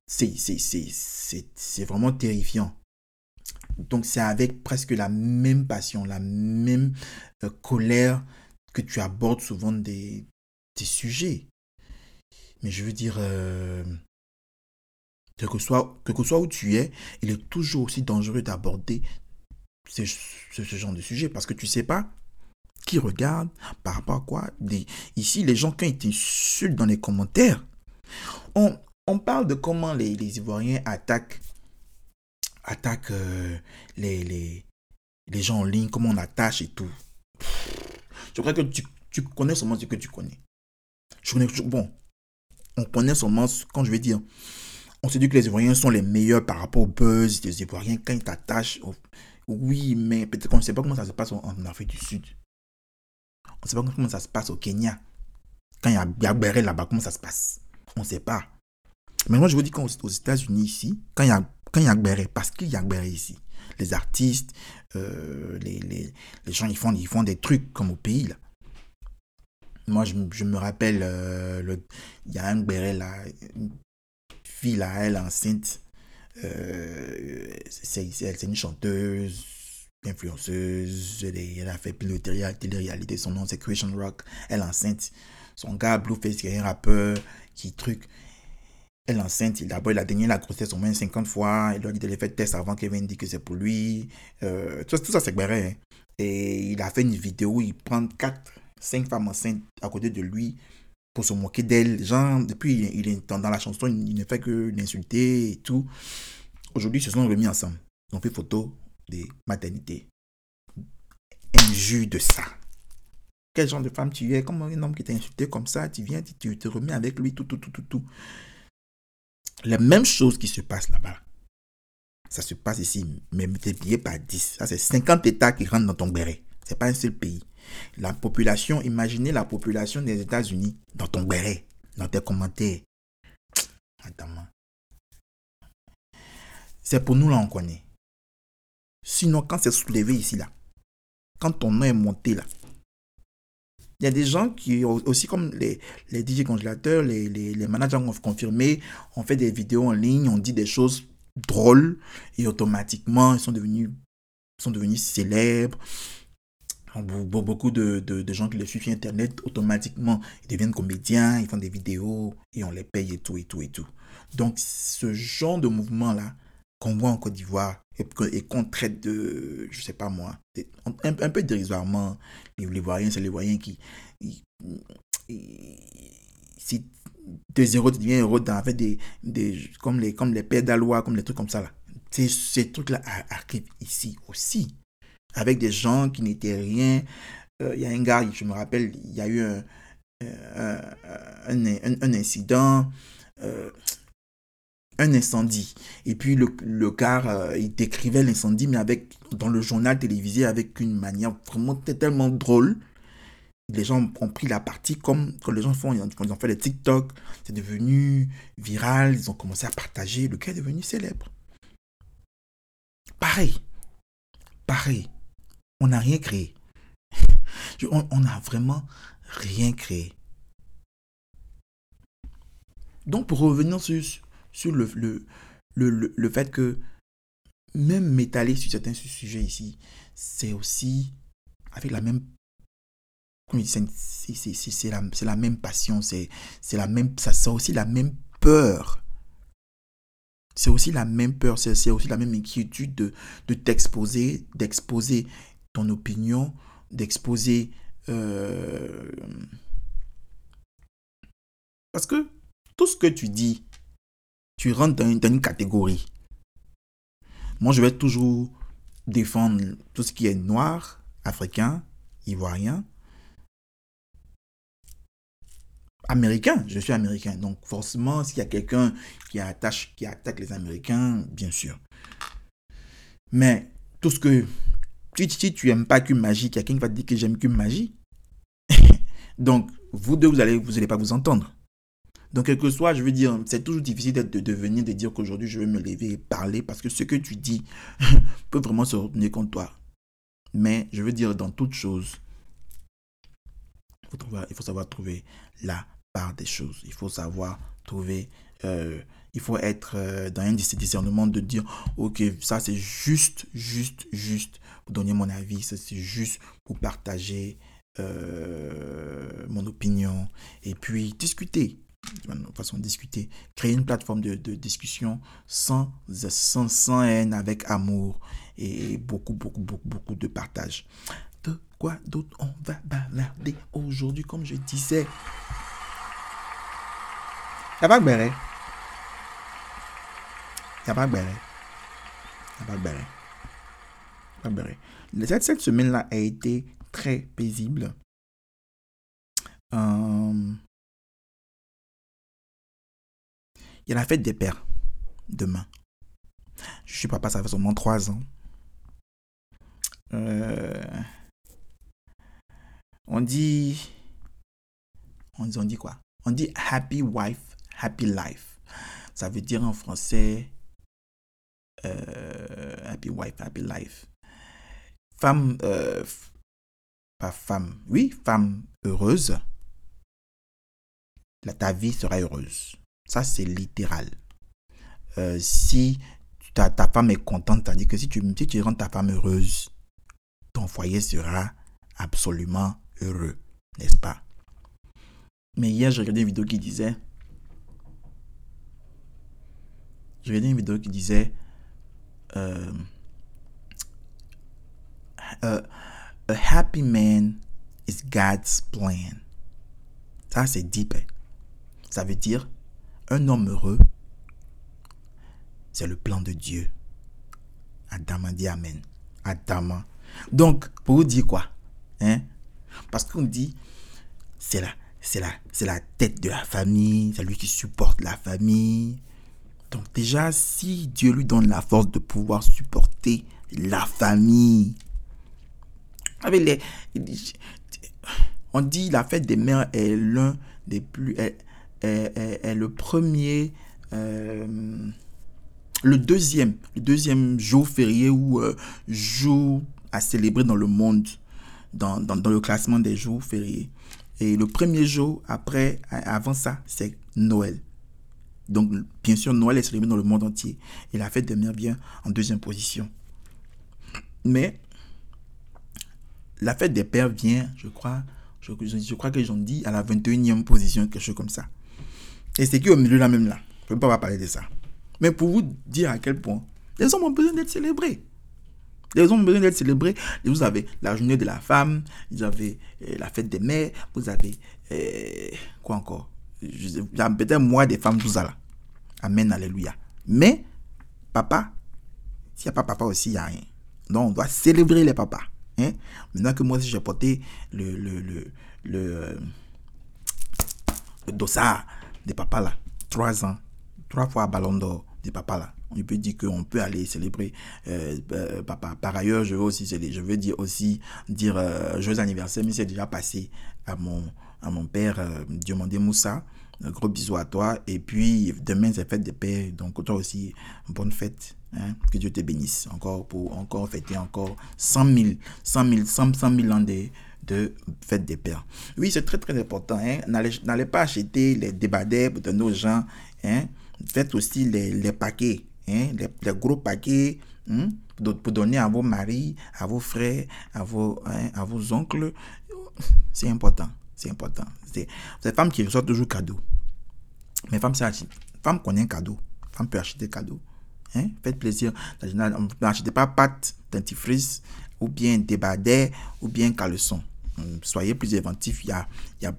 C'est vraiment terrifiant. Donc c'est avec presque la même passion, la même euh, colère que tu abordes souvent des, des sujets. Mais je veux dire, euh, quel que soit, quel que soit où tu es, il est toujours aussi dangereux d'aborder ce, ce, genre de sujet parce que tu sais pas qui regarde, par rapport à quoi. Ici, les gens, quand ils t'insultent dans les commentaires, on, on parle de comment les, les Ivoiriens attaquent, attaquent euh, les, les, les gens en ligne, comment on attache et tout. Je crois que tu, tu connais seulement ce que tu connais. Je connais, je- bon, on connaît seulement, quand je vais dire, on se dit que les Ivoiriens sont les meilleurs par rapport au buzz des Ivoiriens quand ils t'attachent. Oui, mais peut-être qu'on ne sait pas comment ça se passe en, Afrique du Sud. On ne sait pas comment ça se passe au Kenya. Quand il y a Biabere là-bas, comment ça se passe? On ne sait pas. Mais moi, je vous dis qu'aux aux États-Unis, ici, quand il y a, quand il parce qu'il y a ici, les artistes, euh, les, les, les gens, ils font, ils font des trucs comme au pays, là. Moi, je, me- rappelle, euh, il y a un une fille là, elle enceinte. Euh, c'est une chanteuse, influenceuse, elle, a fait pilote de télé-réalité, son nom c'est Christian Rock, elle est enceinte. Son gars, Blueface, qui est un rappeur, qui truc. Elle est enceinte, d'abord il a donné la grossesse au moins 50 fois, il lui a dit de les faire test avant qu'Evan dise que c'est pour lui. Euh, tout, ça c'est Gbere, hein. Et il a fait une vidéo où il prend 4, 5 femmes enceintes à côté de lui pour se moquer d'elle. Genre, depuis, il est dans la chanson, il ne fait que l'insulter et tout. Aujourd'hui, ils se sont remis ensemble. Ils ont fait photo des maternités. Injure de ça. Quel genre de femme tu es? Comme un homme qui t'a insulté comme ça, tu viens, tu te remets avec lui, tout, tout, tout, tout, tout. La même chose qui se passe là-bas. Ça se passe ici, mais multiplié par 10. Ça, c'est 50 États qui rentrent dans ton béret. C'est pas un seul pays. La population, imaginez la population des États-Unis dans ton béret, dans tes commentaires. Attends. C'est pour nous là, on connaît. Sinon, quand c'est soulevé ici là, quand ton nom est monté là, il y a des gens qui, aussi comme les, les DJ congélateurs, les, les, les managers ont confirmé, on fait des vidéos en ligne, on dit des choses drôles et automatiquement ils sont devenus, sont devenus célèbres. Be- Beaucoup de, de, de gens qui les suivent sur Internet, automatiquement, ils deviennent comédiens, ils font des vidéos et on les paye et tout et tout et tout. Donc, ce genre de mouvement-là qu'on voit en Côte d'Ivoire et, qu'on traite de, je sais pas moi, un, peu dérisoirement, voyants, c'est les voyants qui, si de zéro devient héros dans fait des, comme les comme les pères d'Alois comme les trucs comme ça là. Ces, trucs là arrivent ici aussi. Avec des gens qui n'étaient rien. Euh, il y a un gars je me rappelle il y a eu un un, un, incident. Euh, incendie et puis le, le gars euh, il décrivait l'incendie mais avec dans le journal télévisé avec une manière vraiment tellement drôle les gens ont pris la partie comme quand les gens font, ils ont fait des TikTok, c'est devenu viral, ils ont commencé à partager, le gars est devenu célèbre. Pareil, pareil, on n'a rien créé. On n'a vraiment rien créé. Donc pour revenir sur, sur le, le, le, le fait que même m'étaler sur certains sujets ici, c'est aussi avec la même c'est la, la, même passion, c'est la même, ça c'est aussi la même peur. C'est aussi la même peur, c'est aussi la même inquiétude de, de t'exposer, d'exposer ton opinion, d'exposer... Euh, parce que tout ce que tu dis, tu rentres dans une catégorie. Moi, je vais toujours défendre tout ce qui est noir, africain, ivoirien, américain, je suis américain. Donc forcément, s'il y a quelqu'un qui, attache, qui attaque les Américains, bien sûr. Mais tout ce que... Si, tu n'aimes pas qu'une magie, quelqu'un va te dire que j'aime qu'une magie. Donc, vous deux, vous n'allez vous allez pas vous entendre. Donc, quel que soit, je veux dire, c'est toujours difficile de, de venir, de dire qu'aujourd'hui, je vais me lever et parler parce que ce que tu dis peut vraiment se retourner contre toi. Mais je veux dire, dans toute chose, il faut savoir trouver la part des choses. Il faut savoir trouver, euh, il faut être euh, dans un discernement de dire, ok, ça c'est juste, juste, juste pour donner mon avis, ça c'est juste pour partager euh, mon opinion et puis discuter de façon de discuter, créer une plateforme de, de discussion sans, sans, sans haine, avec amour et beaucoup, beaucoup, beaucoup, beaucoup de partage. De quoi d'autre on va bavarder aujourd'hui, comme je disais? Pas de béret. Il n'y a pas béret. Cette, cette semaine-là a été très paisible. Euh, il a la fête des pères demain. Je suis papa, ça fait seulement trois ans. Euh, on dit. On dit, on dit quoi? On dit happy wife happy life. Ça veut dire en français euh, happy wife, happy life. Femme, euh, pas femme, oui, femme heureuse. La, ta vie sera heureuse. Ça, c'est littéral. Euh, si ta, femme est contente, c'est-à-dire que si tu, si tu rends ta femme heureuse, ton foyer sera absolument heureux, n'est-ce pas? Mais hier, j'ai regardé une vidéo qui disait j'ai regardé une vidéo qui disait euh, a, happy man is God's plan. Ça, c'est deep. Hein. Ça veut dire un homme heureux, c'est le plan de Dieu. Adama dit Amen. Adama. Donc, pour vous dire quoi hein? Parce qu'on dit, c'est la, c'est, la, tête de la famille, c'est lui qui supporte la famille, donc déjà, si Dieu lui donne la force de pouvoir supporter la famille, on dit la fête des mères est l'un des plus, est, le premier, euh, le deuxième, le deuxième jour férié ou euh, jour à célébrer dans le monde, dans, dans, le classement des jours fériés. Et le premier jour après, avant ça, c'est Noël. Donc, bien sûr, Noël est célébré dans le monde entier. Et la fête des mères vient en deuxième position. Mais la fête des pères vient, je crois, je, je, crois que j'en dis à la 21e position, quelque chose comme ça. Et c'est qui au milieu là même là? Je ne peux pas parler de ça. Mais pour vous dire à quel point, Les hommes ont besoin d'être célébrés. Les hommes ont besoin d'être célébrés. Vous avez la journée de la femme, vous avez euh, la fête des mères, vous avez euh, quoi encore? Peut-être moi des femmes, tout ça là. Amen, alléluia. Mais, papa, s'il n'y a pas papa aussi, il n'y a rien. Donc, on doit célébrer les papas. Hein? Maintenant que moi, j'ai porté le, le, le, le, le dossard des papas là, trois ans, trois fois ballon d'or des papas là, on peut dire qu'on peut aller célébrer euh, euh, papa. Par ailleurs, je veux aussi, je veux dire aussi dire euh, joyeux anniversaire, mais c'est déjà passé à mon, à mon père Diomandé Moussa. Un gros bisou à toi. Et puis, demain, c'est fête de paix. Donc, toi aussi, bonne fête. Hein. Que Dieu te bénisse. Encore pour encore fêter encore 100 000, 100 000, 100, 000 ans de, de fête des pères. Oui, c'est très, très important. Hein. N'allez pas acheter les débardeurs de nos gens. Hein. Faites aussi les, les paquets. Hein, les, gros paquets hein, pour donner à vos maris, à vos frères, à vos, hein, à vos oncles. C'est important. C'est important. C'est les femmes qui reçoivent toujours cadeau. Mais femme, c'est femme connaît un cadeau. Femme peut acheter cadeau. Hein? Faites plaisir. N'achetez pas pâte, dentifrice, ou bien débardeur, ou bien caleçon. Hum, soyez plus inventif. Il y a, il y a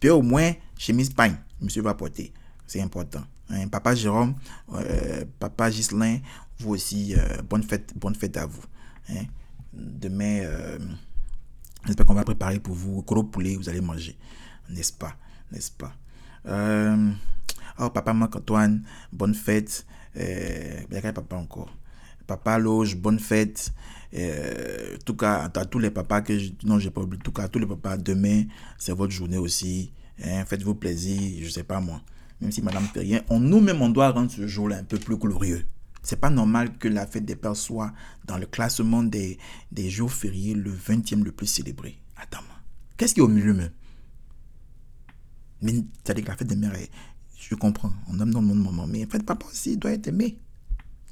peu au moins chemise pagne. Monsieur va porter. C'est important. Hein, papa Jérôme, euh, papa Ghislain, vous aussi, euh, bonne, fête, bonne fête à vous. Hein. Demain, euh, j'espère qu'on va préparer pour vous gros poulet, vous allez manger. N'est-ce pas? N'est-ce pas? Oh, papa Marc-Antoine, bonne fête. Euh, papa encore. Papa Loge, bonne fête. En tout cas, à, tous les papas que non, j'ai pas oublié. Tout cas, tous les papas, demain, c'est votre journée aussi. Hein, Faites-vous plaisir, je sais pas moi même si madame fait rien, on nous-mêmes, on doit rendre ce jour-là un peu plus glorieux. C'est pas normal que la fête des pères soit dans le classement des, des jours fériés le 20e le plus célébré. Attends, qu'est-ce qui est au milieu même? C'est-à-dire que la fête des mères, je comprends, on aime dans le monde moment, mais en fait, papa aussi doit être aimé.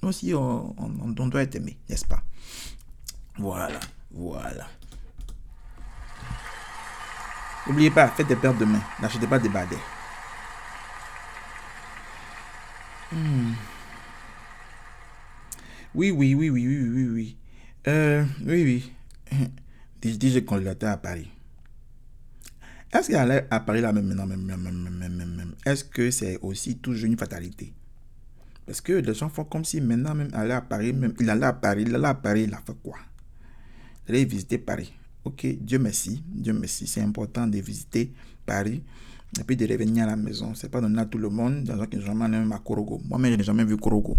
Nous aussi, on doit être aimé, n'est-ce pas? Voilà, voilà. N'oubliez pas, faites des pères demain. N'achetez pas des badets. Hmm. Oui, oui, oui, oui, oui, oui, oui. Euh, oui, oui. DJ candidaté à Paris. Est-ce qu'il allait à Paris là même maintenant, même, même, même, Est-ce que c'est aussi toujours une fatalité? Parce que les gens font comme si maintenant même aller à Paris, même il allait à Paris, il allait à Paris, il a fait quoi? Il allait visiter Paris. Ok, Dieu merci, Dieu merci, c'est important de visiter Paris et puis de revenir à la maison. C'est pas donné à tout le monde. Dans un jamais même à Korogo. Moi-même, je n'ai jamais vu Korogo.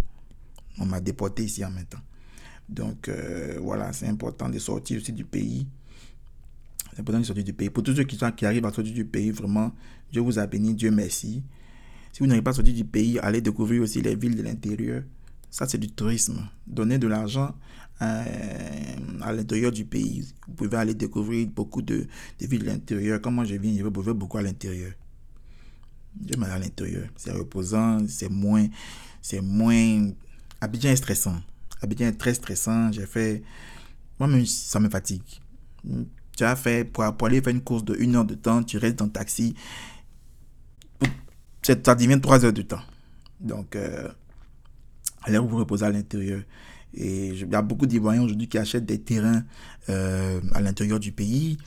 On m'a déporté ici en même temps. Donc, euh, voilà, c'est important de sortir aussi du pays. C'est important de sortir du pays. Pour tous ceux qui, sont, qui arrivent à sortir du pays, vraiment, Dieu vous a béni, Dieu merci. Si vous n'arrivez pas à sortir du pays, allez découvrir aussi les villes de l'intérieur. Ça, c'est du tourisme. Donner de l'argent euh, à l'intérieur du pays. Vous pouvez aller découvrir beaucoup de, villes de l'intérieur. Comme moi, je viens, je vais beaucoup à l'intérieur. Je vais à l'intérieur. C'est reposant, c'est moins, c'est moins. Abidjan est stressant. Abidjan est très stressant. J'ai fait. Moi-même, ça me fatigue. Tu as fait, pour, aller faire une course de une heure de temps, tu restes dans le taxi. Ça devient trois heures de temps. Donc, euh, allez vous reposer à l'intérieur. Et il y a beaucoup d'Ivoiriens aujourd'hui qui achètent des terrains euh, à l'intérieur du pays.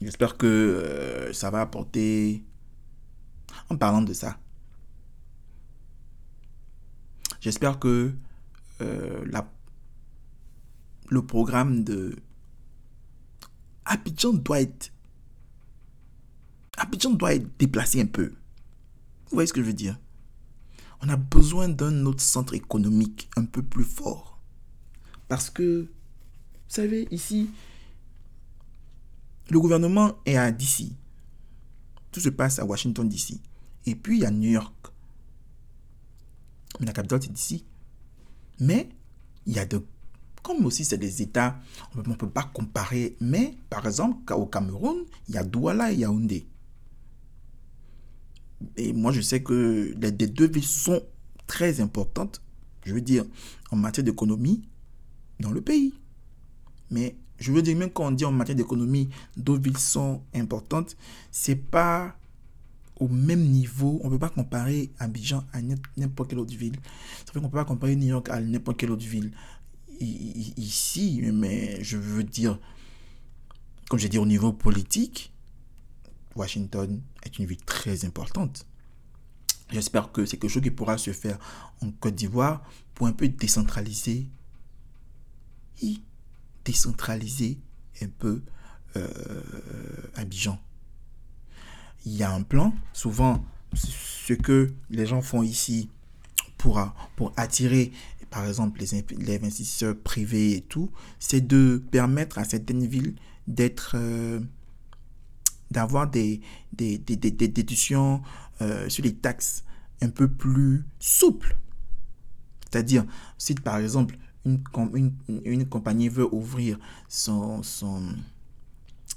J'espère que euh, ça va apporter... En parlant de ça, j'espère que euh, la... le programme de Abidjan doit être... Abidjan doit être déplacé un peu. Vous voyez ce que je veux dire? On a besoin d'un autre centre économique un peu plus fort. Parce que, vous savez, ici, le gouvernement est à DC. Tout se passe à Washington DC. Et puis, il y a New York. Mais la capitale, c'est DC. Mais, il y a de... Comme aussi, c'est des États, on ne peut pas comparer. Mais, par exemple, au Cameroun, il y a Douala et Yaoundé. Et moi, je sais que les deux villes sont très importantes, je veux dire, en matière d'économie dans le pays. Mais je veux dire, même quand on dit en matière d'économie, deux villes sont importantes, c'est pas au même niveau. On ne peut pas comparer Abidjan à n'importe quelle autre ville. Ça fait qu'on ne peut pas comparer New York à n'importe quelle autre ville. Ici, mais je veux dire, comme j'ai dit au niveau politique, Washington est une ville très importante. J'espère que c'est quelque chose qui pourra se faire en Côte d'Ivoire pour un peu décentraliser et décentraliser un peu euh, Abidjan. Il y a un plan, souvent ce que les gens font ici pour, pour attirer par exemple les, les investisseurs privés et tout, c'est de permettre à certaines villes d'être euh, d'avoir des, déductions euh, sur les taxes un peu plus souples. C'est-à-dire, si par exemple une, une, compagnie veut ouvrir son,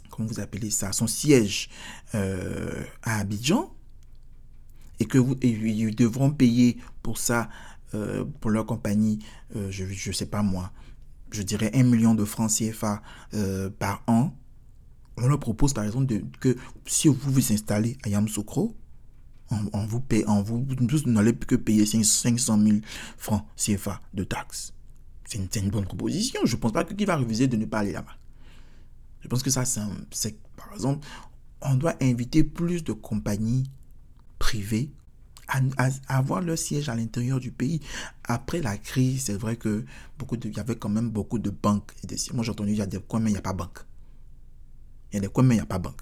comment siège euh, à Abidjan, et que vous, devront payer pour ça, euh, pour leur compagnie, je ne sais pas moi, je dirais un million de francs CFA par an, on leur propose par exemple que si vous vous installez à Yamsoukro, on, vous paye, on vous, n'allez que payer 500 000 francs CFA de taxes. C'est une, bonne proposition. Je ne pense pas qu'il va refuser de ne pas aller là-bas. Je pense que ça, c'est, par exemple, on doit inviter plus de compagnies privées à, avoir leur siège à l'intérieur du pays. Après la crise, c'est vrai que beaucoup de, il y avait quand même beaucoup de banques. Et moi, j'ai entendu, il y a des coins, mais il n'y a pas banque. Il y a des coins, mais il n'y a pas banque.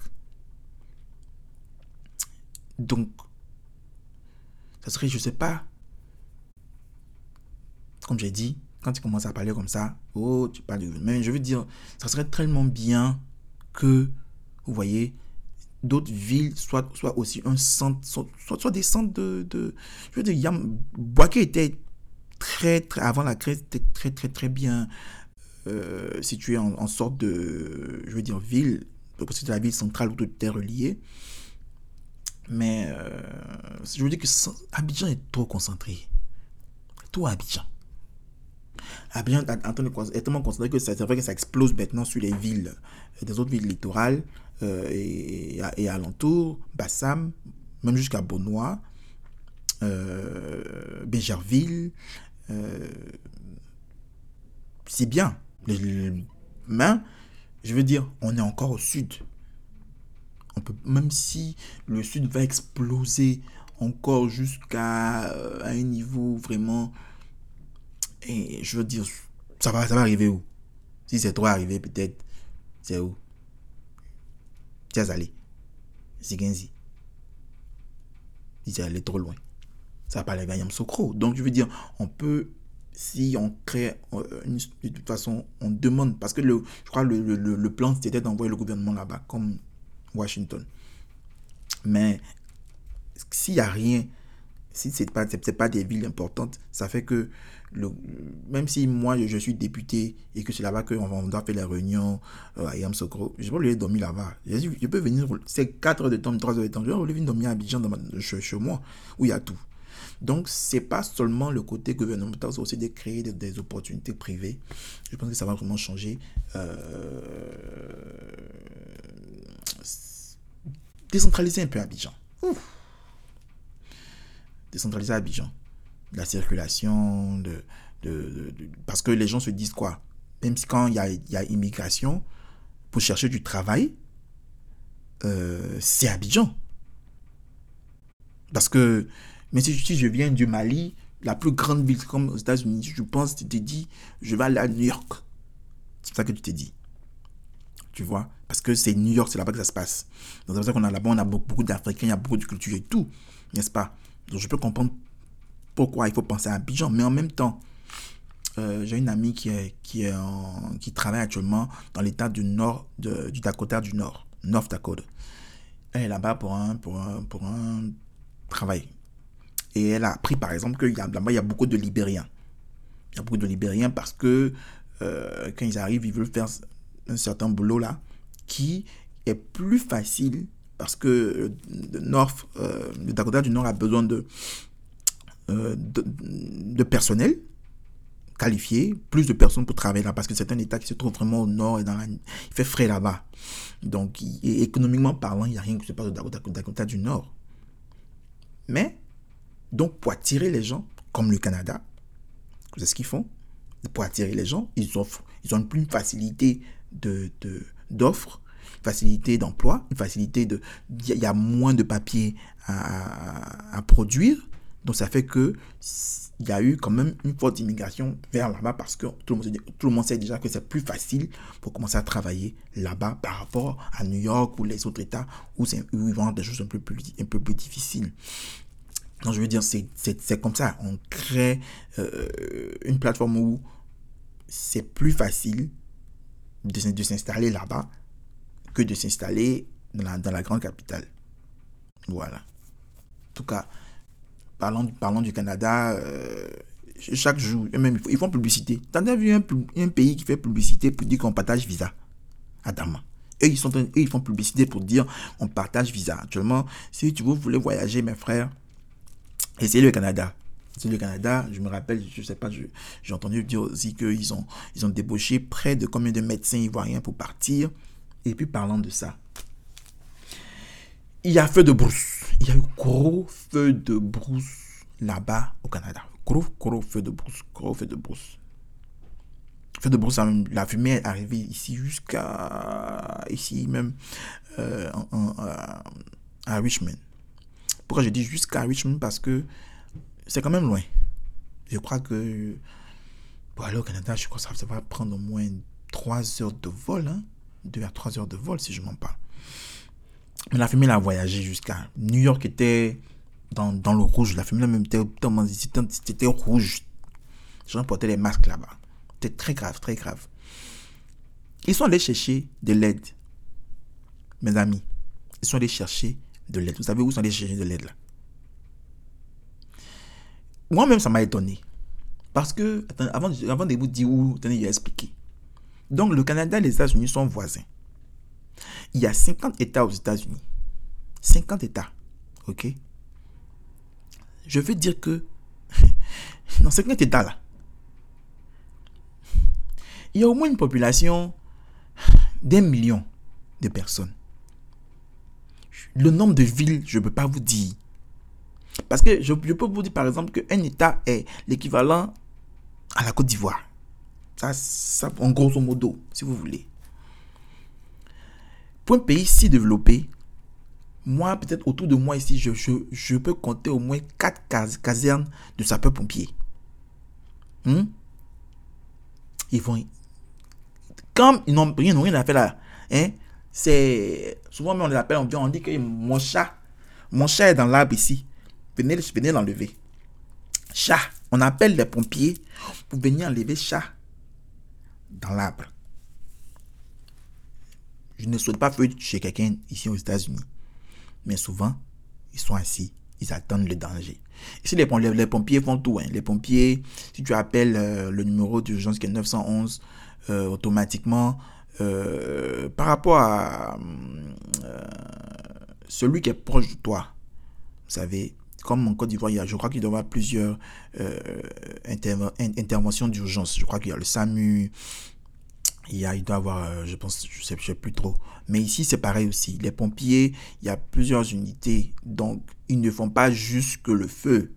Donc, ça serait, je ne sais pas, comme j'ai dit, quand tu commences à parler comme ça, oh, tu parles de... Mais je veux dire, ça serait tellement bien que, vous voyez, d'autres villes soient, soient aussi un centre, soit, soit des centres de. Je veux dire, Boaké était très, très, avant la crise, était très, très, très bien euh, situé en, en, sorte de, je veux dire, ville c'est la ville centrale où tout est relié. Mais euh, je veux dire que Abidjan est trop concentré. Tout Abidjan. Abidjan est tellement concentré que c'est vrai que ça explose maintenant sur les villes, euh, des autres villes littorales euh, et, et, Bassam, même jusqu'à Bonois, euh, c'est bien. Mais je veux dire, on est encore au sud. On peut, même si le sud va exploser encore jusqu'à euh, un niveau vraiment... Et je veux dire, ça va, ça va arriver où? Si c'est trop arrivé, peut-être, c'est où? C'est allé. C'est Si c'est allé trop loin. Ça va pas aller à Yamsokro. Donc, je veux dire, on peut si on crée, euh, de toute façon, on demande, parce que le, je crois le, le, le plan c'était d'envoyer le gouvernement là-bas, comme Washington. Mais s'il n'y a rien, si ce n'est pas, pas des villes importantes, ça fait que le, même si moi je, suis député et que c'est là-bas qu'on doit faire les réunions euh, à Yamsokro, je peux aller dormir là-bas. Je, peux venir, c'est 4 heures de temps, 3 heures de temps, je vais venir dormir à Abidjan chez moi, où il y a tout. Donc, c'est pas seulement le côté gouvernemental, c'est aussi de créer des, opportunités privées. Je pense que ça va vraiment changer. Euh, décentraliser un peu Abidjan. Décentraliser Abidjan. La circulation, de, parce que les gens se disent quoi? Même si quand il y a, y a, immigration, pour chercher du travail, euh, c'est Abidjan. Parce que mais si, je viens du Mali, la plus grande ville comme aux États-Unis, je pense, tu te dis, je vais aller à New York. C'est ça que tu te dis. Tu vois? Parce que c'est New York, c'est là-bas que ça se passe. Donc c'est pour ça qu'on a là-bas, on a beaucoup, d'Africains, il y a beaucoup de culture et tout. N'est-ce pas? Donc je peux comprendre pourquoi il faut penser à Abidjan. Mais en même temps, euh, j'ai une amie qui, qui, travaille actuellement dans l'état du nord, de, du Dakota du Nord, North Dakota. Elle est là-bas pour, un, pour un travail et elle a appris, par exemple, qu'il y a, là-bas, il y a beaucoup de Libériens. Il y a beaucoup de Libériens parce que euh, quand ils arrivent, ils veulent faire un certain boulot là qui est plus facile parce que le, euh, le Dakota du Nord a besoin de, euh, de, personnel qualifié, plus de personnes pour travailler là, parce que c'est un État qui se trouve vraiment au nord et dans il fait frais là-bas. Donc, économiquement parlant, il n'y a rien qui se passe au Dakota, Dakota, du Nord. Mais, donc pour attirer les gens, comme le Canada, c'est ce qu'ils font, pour attirer les gens, ils offrent, ils ont plus une facilité de, d'offres, facilité d'emploi, une facilité de, il y a moins de papier à, produire, donc ça fait que il y a eu quand même une forte immigration vers là-bas parce que tout le, monde, sait déjà que c'est plus facile pour commencer à travailler là-bas par rapport à New York ou les autres États où, ils vont des choses un peu plus, un peu plus difficiles. Donc je veux dire, c'est comme ça. On crée euh, une plateforme où c'est plus facile de, de s'installer là-bas que de s'installer dans la, dans la grande capitale. Voilà. En tout cas, parlons, du Canada, euh, chaque jour, même, ils font publicité. T'en as vu un, pays qui fait publicité pour dire qu'on partage visa? À. Et ils, sont, ils font publicité pour dire on partage visa. Actuellement, si tu voulez voyager, mes frères, essayez le Canada. C'est le Canada, je me rappelle, je sais pas, j'ai entendu dire aussi qu'ils ont, ils ont débauché près de combien de médecins ivoiriens pour partir. Et puis parlant de ça, il y a feu de brousse. Il y a eu gros feu de brousse là-bas au Canada. Gros, gros feu de brousse. Gros feu de brousse. Feu de brousse, la fumée est arrivée ici jusqu'à ici même euh, à Richmond. Pourquoi je dis jusqu'à Richmond? Parce que c'est quand même loin. Je crois que pour aller au Canada, je crois que ça va prendre au moins 3 heures de vol. Hein? 2 à 3 heures de vol si je m'en parle. Mais la fumée, elle a voyagé jusqu'à New York, était dans, dans le rouge. La fumée, même était, c'était rouge. Les gens portaient les masques là-bas. C'était très grave, très grave. Ils sont allés chercher de l'aide. Mes amis, ils sont allés chercher de l'aide. Vous savez où sont allés chercher de l'aide là? Moi-même, ça m'a étonné. Parce que, avant, avant de vous dire où, attendez, a expliqué. Donc, le Canada et les États-Unis sont voisins. Il y a 50 États aux États-Unis. 50 États. OK? Je veux dire que dans 50 États-là, il y a au moins une population d'un million de personnes. Le nombre de villes, je ne peux pas vous dire. Parce que je, peux vous dire par exemple qu'un État est l'équivalent à la Côte d'Ivoire. Ça, ça, en grosso modo, si vous voulez. Pour un pays si développé, moi, peut-être autour de moi ici, je, je, peux compter au moins 4 casernes de sapeurs-pompiers. Hmm? Ils vont. Comme ils n'ont rien, rien à faire là, hein, c'est. Souvent, on les appelle, on, dit, on dit que mon chat, mon chat est dans l'arbre ici. Venez, venez l'enlever. Chat. On appelle les pompiers pour venir enlever chat dans l'arbre. Je ne souhaite pas faire chez quelqu'un ici aux États-Unis. Mais souvent, ils sont assis, ils attendent le danger. Ici, les, les, pompiers font tout. Hein. Les pompiers, si tu appelles euh, le numéro d'urgence qui est 911, euh, automatiquement, euh, par rapport à celui qui est proche de toi, vous savez, comme en Côte d'Ivoire, je crois qu'il doit y avoir plusieurs interventions d'urgence. Je crois qu'il y a le SAMU, il, y a, il doit avoir, euh, je pense, je sais, sais plus trop. Mais ici, c'est pareil aussi. Les pompiers, il y a plusieurs unités. Donc, ils ne font pas juste que le feu.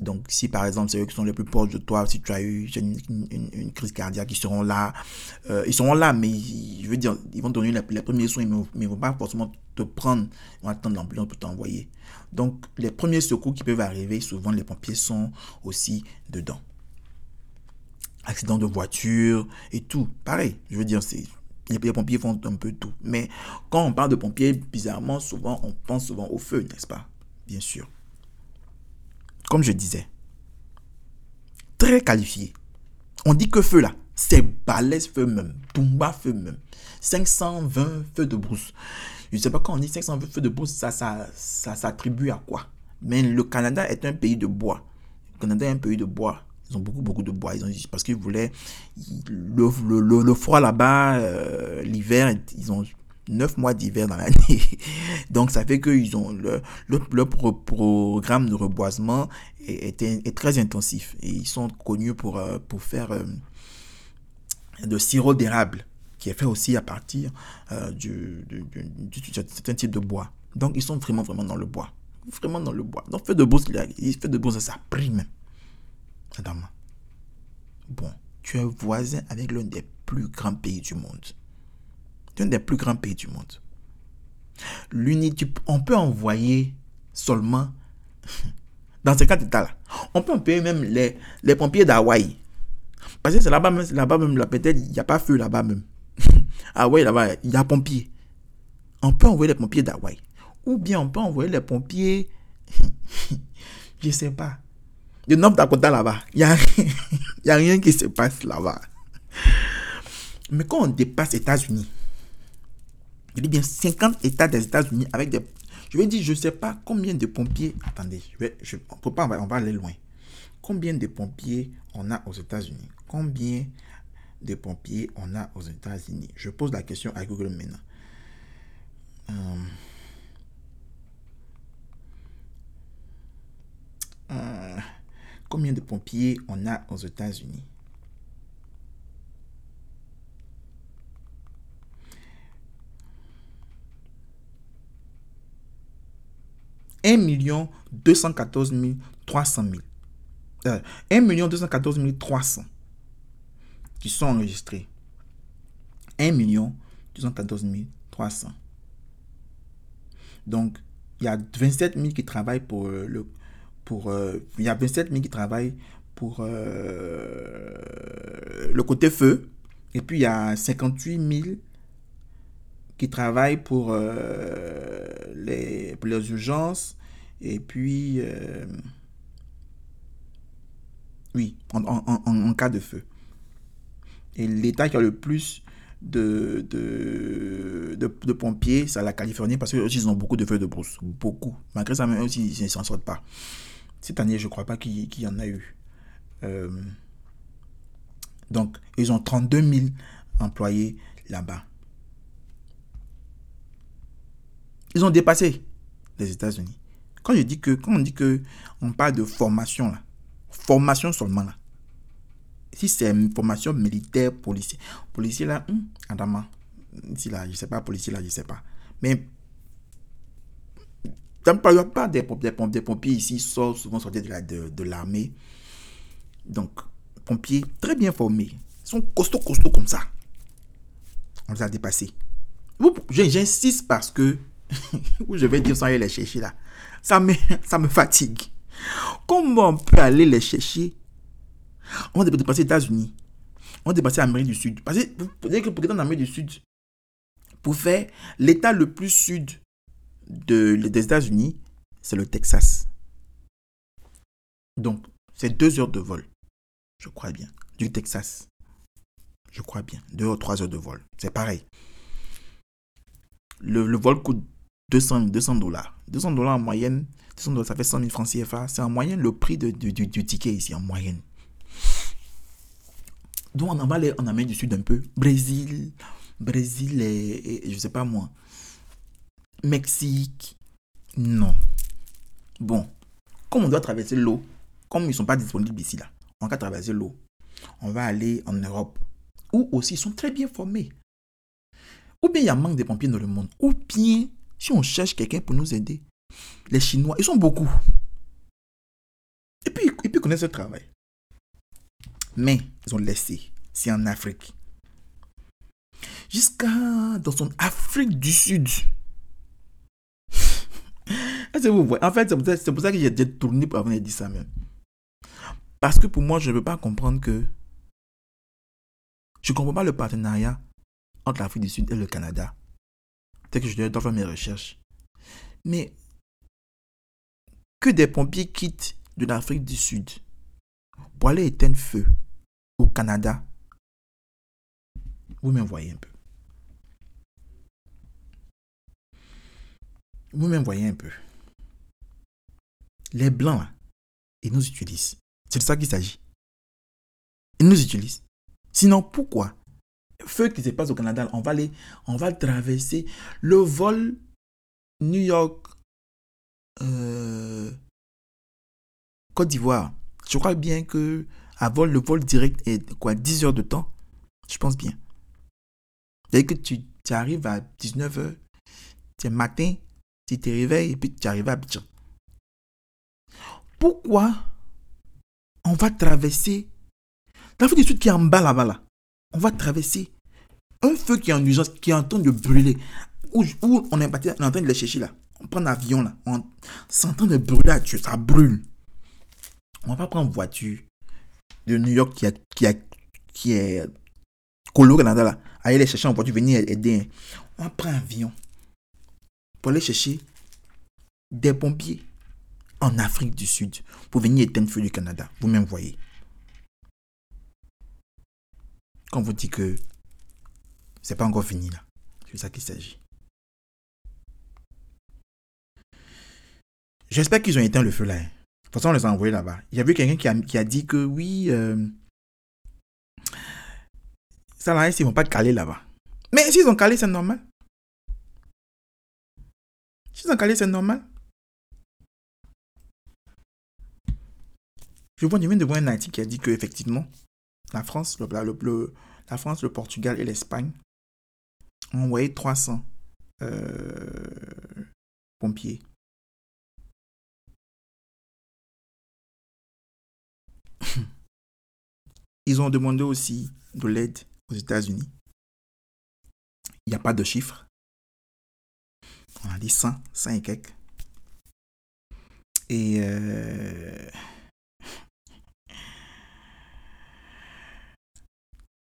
Donc, si par exemple, c'est eux qui sont les plus proches de toi, si tu as eu une, crise cardiaque, ils seront là. Euh, ils seront là, mais je veux dire, ils vont donner les, premiers soins, mais ils ne vont pas forcément te prendre, ils vont attendre l'ambulance pour t'envoyer. Donc, les premiers secours qui peuvent arriver, souvent, les pompiers sont aussi dedans accident de voiture et tout. Pareil, je veux dire, c'est les pompiers font un peu tout. Mais quand on parle de pompiers, bizarrement, souvent, on pense souvent au feu, n'est-ce pas? Bien sûr. Comme je disais, très qualifié. On dit que feu là, c'est balèze feu même, Tumba feu même. 520 feux de brousse. Je ne sais pas quand on dit 520 feux de brousse, ça, ça, ça s'attribue à quoi? Mais le Canada est un pays de bois. Le Canada est un pays de bois. Ils ont beaucoup, beaucoup de bois. Ils ont, parce qu'ils voulaient le, le, le, froid là-bas, euh, l'hiver, ils ont neuf mois d'hiver dans l'année. Donc, ça fait qu'ils ont le, programme de reboisement est, est, très intensif. Et ils sont connus pour, euh, pour faire euh, de sirop d'érable, qui est fait aussi à partir du, du, du, type de bois. Donc, ils sont vraiment, vraiment dans le bois. vraiment dans le bois. Donc, feu de brousse, il fait de ça prie même. Madame. Bon, tu es voisin avec l'un des plus grands pays du monde. L'un des plus grands pays du monde. L'unité, on peut envoyer seulement, dans ces quatre états-là, on peut envoyer même les, les pompiers d'Hawaï. Parce que c'est là-bas même, là-bas même, là, peut-être, il n'y a pas feu là-bas même. Hawaï, là-bas, il y a pompiers. On peut envoyer les pompiers d'Hawaï. Ou bien on peut envoyer les pompiers, je sais pas, de North Dakota là-bas. Il n'y a, a rien qui se passe là-bas. Mais quand on dépasse les États-Unis, je dis bien 50 États des États-Unis avec des. Je vais dire, je ne sais pas combien de pompiers. Attendez, je vais, je, on, pas, on, va, aller loin. Combien de pompiers on a aux États-Unis? Combien de pompiers on a aux États-Unis? Je pose la question à Google maintenant. Euh, euh, combien de pompiers on a aux États-Unis? 1 million 214 300 000. 1 million 214 300 qui sont enregistrés. 1 million 214 300. Donc, il y a 27 000 qui travaillent pour euh, le... Pour, euh, il y a 27 000 qui travaillent pour euh, le côté feu. Et puis, il y a 58 000 qui travaillent pour les urgences et puis, euh, oui, en, cas de feu. Et l'État qui a le plus de, de, pompiers, c'est la Californie, parce qu'ils ont beaucoup de feux de brousse. Beaucoup. Malgré ça, même aussi, ils ne s'en sortent pas. Cette année, je ne crois pas qu'il y en a eu. Euh, donc, ils ont 32 000 employés là-bas. Ils ont dépassé les États-Unis. Quand je dis que, quand on dit que on parle de formation là, formation seulement là. Si c'est une formation militaire, policier, policier là, hum, Adama, si là, je sais pas, policier là, je sais pas. Mais a pas des, des, pompiers ici, sortent souvent sortis de l'armée. De, Donc, pompiers très bien formés. Ils sont costauds, costauds comme ça. On les a dépassés. J'insiste parce que, je vais dire sans aller les chercher là ça me, ça me fatigue. Comment on peut aller les chercher? On va dépasser les États-Unis. On va dépasser l'Amérique du Sud. Parce que vous dire que pour être en Amérique du Sud, pour faire l'État le plus sud de, des États-Unis, c'est le Texas. Donc, c'est deux heures de vol. Je crois bien. Du Texas. Je crois bien. Deux ou trois heures de vol. C'est pareil. Le vol coûte 200, 200 dollars. 200 dollars en moyenne, 200 dollars, ça fait 100 000 francs CFA. C'est en moyenne le prix de, du, ticket ici, en moyenne. Donc on en va aller en Amérique du Sud un peu. Brésil, Brésil et, je sais pas moi. Mexique. Non. Bon, comme on doit traverser l'eau, comme ils ne sont pas disponibles ici là, on va traverser l'eau. On va aller en Europe, où aussi ils sont très bien formés. Ou bien il y a manque de pompiers dans le monde, ou bien si on cherche quelqu'un pour nous aider, les Chinois, ils sont beaucoup. Et puis, puis ils connaissent le travail. Mais ils ont laissé. C'est en Afrique. Jusqu'à dans son Afrique du Sud. vous En fait, c'est pour ça, que j'ai tourné pour avoir dit ça même. Parce que pour moi, je ne peux pas comprendre que. Je ne comprends pas le partenariat entre l'Afrique du Sud et le Canada. Peut-être que je dois faire mes recherches. Mais que des pompiers quittent de l'Afrique du Sud pour aller éteindre feu au Canada, vous m'envoyez un peu. Vous m'envoyez un peu. Les Blancs, ils nous utilisent. C'est de ça qu'il s'agit. Ils nous utilisent. Sinon, pourquoi feu qui se passe au Canada, on va, aller, on va traverser le vol New York, euh, Côte d'Ivoire. Je crois bien que vol, le vol direct est quoi 10 heures de temps? Je pense bien. Dès que tu, tu arrives à 19h, c'est matin, tu te réveilles et puis tu arrives à Abidjan. Pourquoi on va traverser l'Afrique du Sud qui est en bas là-bas là? On va traverser un feu qui est en urgence, qui est en train de brûler. Où, on, est en train de les chercher là. On prend un avion là. On, train de brûler ça brûle. On va pas prendre une voiture de New York qui, a, qui, a, qui est coloré Canada là. Aller les chercher en voiture, venir aider. On va prendre un avion pour aller chercher des pompiers en Afrique du Sud pour venir éteindre le feu du Canada. Vous-même voyez. Quand on vous dit que c'est pas encore fini là, c'est ça qu'il s'agit. J'espère qu'ils ont éteint le feu là. Hein. De toute façon, on les a envoyés là-bas. Il y a eu quelqu'un qui a, dit que oui, euh, là, ils vont pas caler là-bas. Mais s'ils ont calé, c'est normal. S'ils ont calé, c'est normal. Je vois, du viens de voir un article qui a dit que effectivement, la France, le, la France, le Portugal et l'Espagne ont envoyé 300 euh, pompiers. Ils ont demandé aussi de l'aide aux États-Unis. Il n'y a pas de chiffre. On a dit 100, 100 et quelques. Et euh,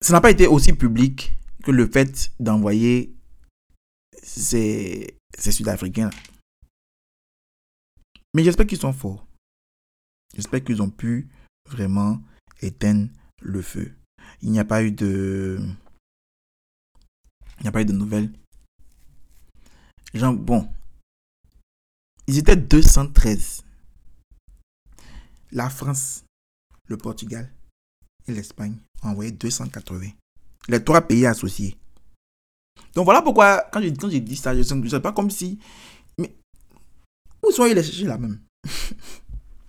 ça n'a pas été aussi public que le fait d'envoyer ces, Sud-Africains. Mais j'espère qu'ils sont forts. J'espère qu'ils ont pu vraiment éteindre le feu. Il n'y a pas eu de... Il n'y a pas eu de nouvelles. Genre, bon. Ils étaient 213. La France, le Portugal et l'Espagne envoyé 280. Les trois pays associés. Donc voilà pourquoi, quand j'ai, quand j'ai dit ça, je ne sais pas comme si. Mais où sont les chercher là même?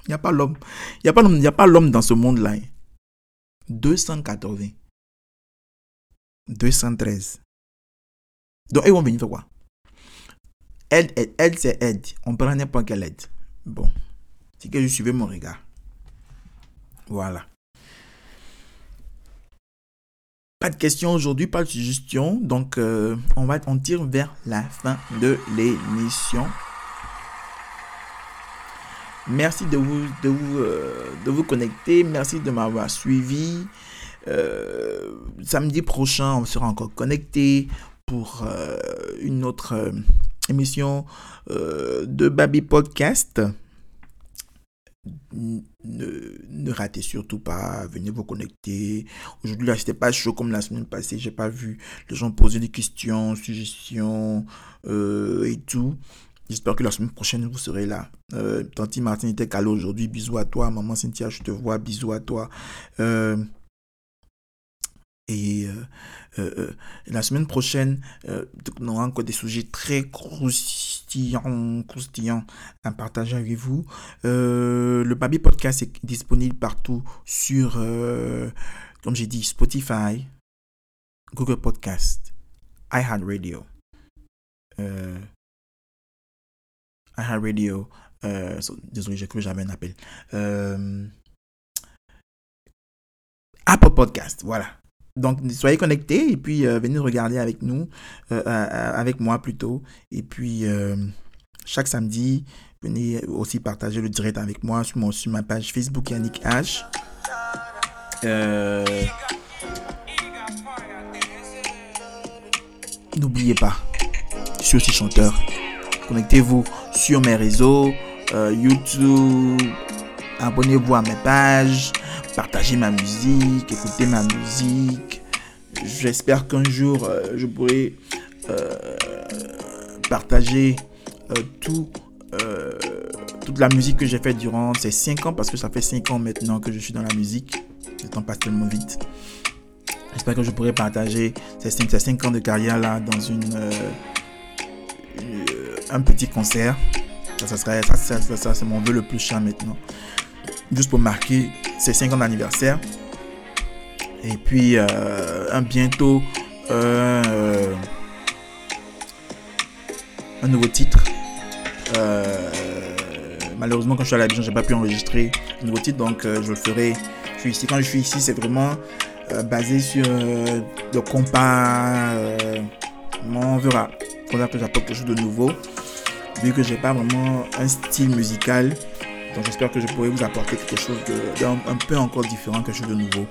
Il n'y a pas l'homme. Il n'y a pas l'homme, dans ce monde-là. 280. 213. Donc, ils vont venir faire quoi? Aide, aide, aide, c'est aide. On prend n'importe quelle aide. Bon. C'est que je suivais mon regard. Voilà. Pas de questions aujourd'hui, pas de suggestions. Donc, euh, on, va, on tire vers la fin de l'émission. Merci de vous, de vous, euh, de vous connecter. Merci de m'avoir suivi. Euh, samedi prochain, on sera encore connecté pour une autre émission de Baby Podcast ne, ratez surtout pas, venez vous connecter. Aujourd'hui, là, c'était pas chaud comme la semaine passée. J'ai pas vu les gens poser des questions, suggestions euh, et tout. J'espère que la semaine prochaine, vous serez là. Euh, Tanti Martin était calé aujourd'hui. Bisous à toi. Maman Cynthia, je te vois. Bisous à toi. Euh, et euh, euh, euh, la semaine prochaine, on aura encore des sujets très croustillants, croustillants à partager avec vous. le Baby Podcast est disponible partout sur, comme j'ai dit, Spotify, Google Podcast, iHeartRadio. iHeartRadio. désolé, j'ai cru que j'avais un appel. Apple Podcast, voilà. Donc, soyez connectés et puis euh, venez regarder avec nous, euh, euh, avec moi plutôt. Et puis, chaque samedi, venez aussi partager le direct avec moi sur, mon, sur ma page Facebook Yannick H. N'oubliez pas, je suis aussi chanteur. Connectez-vous sur mes réseaux, YouTube, abonnez-vous à mes pages partager ma musique, écouter ma musique. J'espère qu'un jour, euh, je pourrai euh, partager euh, tout, toute la musique que j'ai faite durant ces 5 ans, parce que ça fait 5 ans maintenant que je suis dans la musique. Le temps passe tellement vite. J'espère que je pourrai partager ces 5, ces 5 ans de carrière là dans un petit concert. Ça, serait, ça, ça, ça c'est mon vœu le plus cher maintenant juste pour marquer ses 5 ans d'anniversaire. Et puis, euh, un bientôt, euh, un nouveau titre. Euh, malheureusement, quand je suis à la maison, j'ai pas pu enregistrer un nouveau titre, donc je le ferai. Je suis ici. Quand je suis ici, c'est vraiment basé sur le compas. on verra. Faudra que j'apporte quelque chose de nouveau, vu que j'ai pas vraiment un style musical. Donc j'espère que je pourrai vous apporter quelque chose de, un peu encore différent, quelque chose de nouveau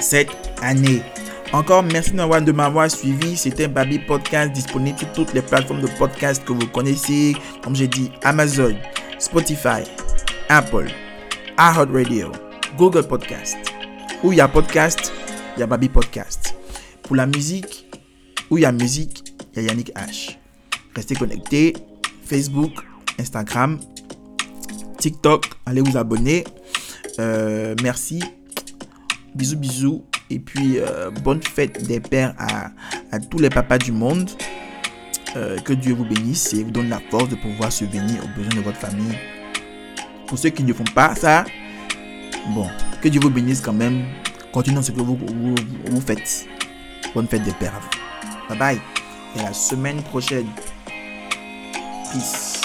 cette année. Encore merci de m'avoir suivi. C'était Baby Podcast disponible sur toutes les plateformes de podcast que vous connaissez. Comme j'ai dit, Amazon, Spotify, Apple, iHeartRadio, Google Podcast. Où il y a podcast, il y a Baby Podcast. Pour la musique, où il y a musique, il y a Yannick H. Restez connectés. Facebook, Instagram, TikTok, allez vous abonner. Euh, merci Bisous, bisous. Et puis, euh, bonne fête des pères à, tous les papas du monde. Euh, que Dieu vous bénisse et vous donne la force de pouvoir subvenir aux besoins de votre famille. Pour ceux qui ne font pas ça, bon, que Dieu vous bénisse quand même. Continuez ce que vous, vous, faites. Bonne fête des pères à vous. Bye bye. Et la semaine prochaine. Peace.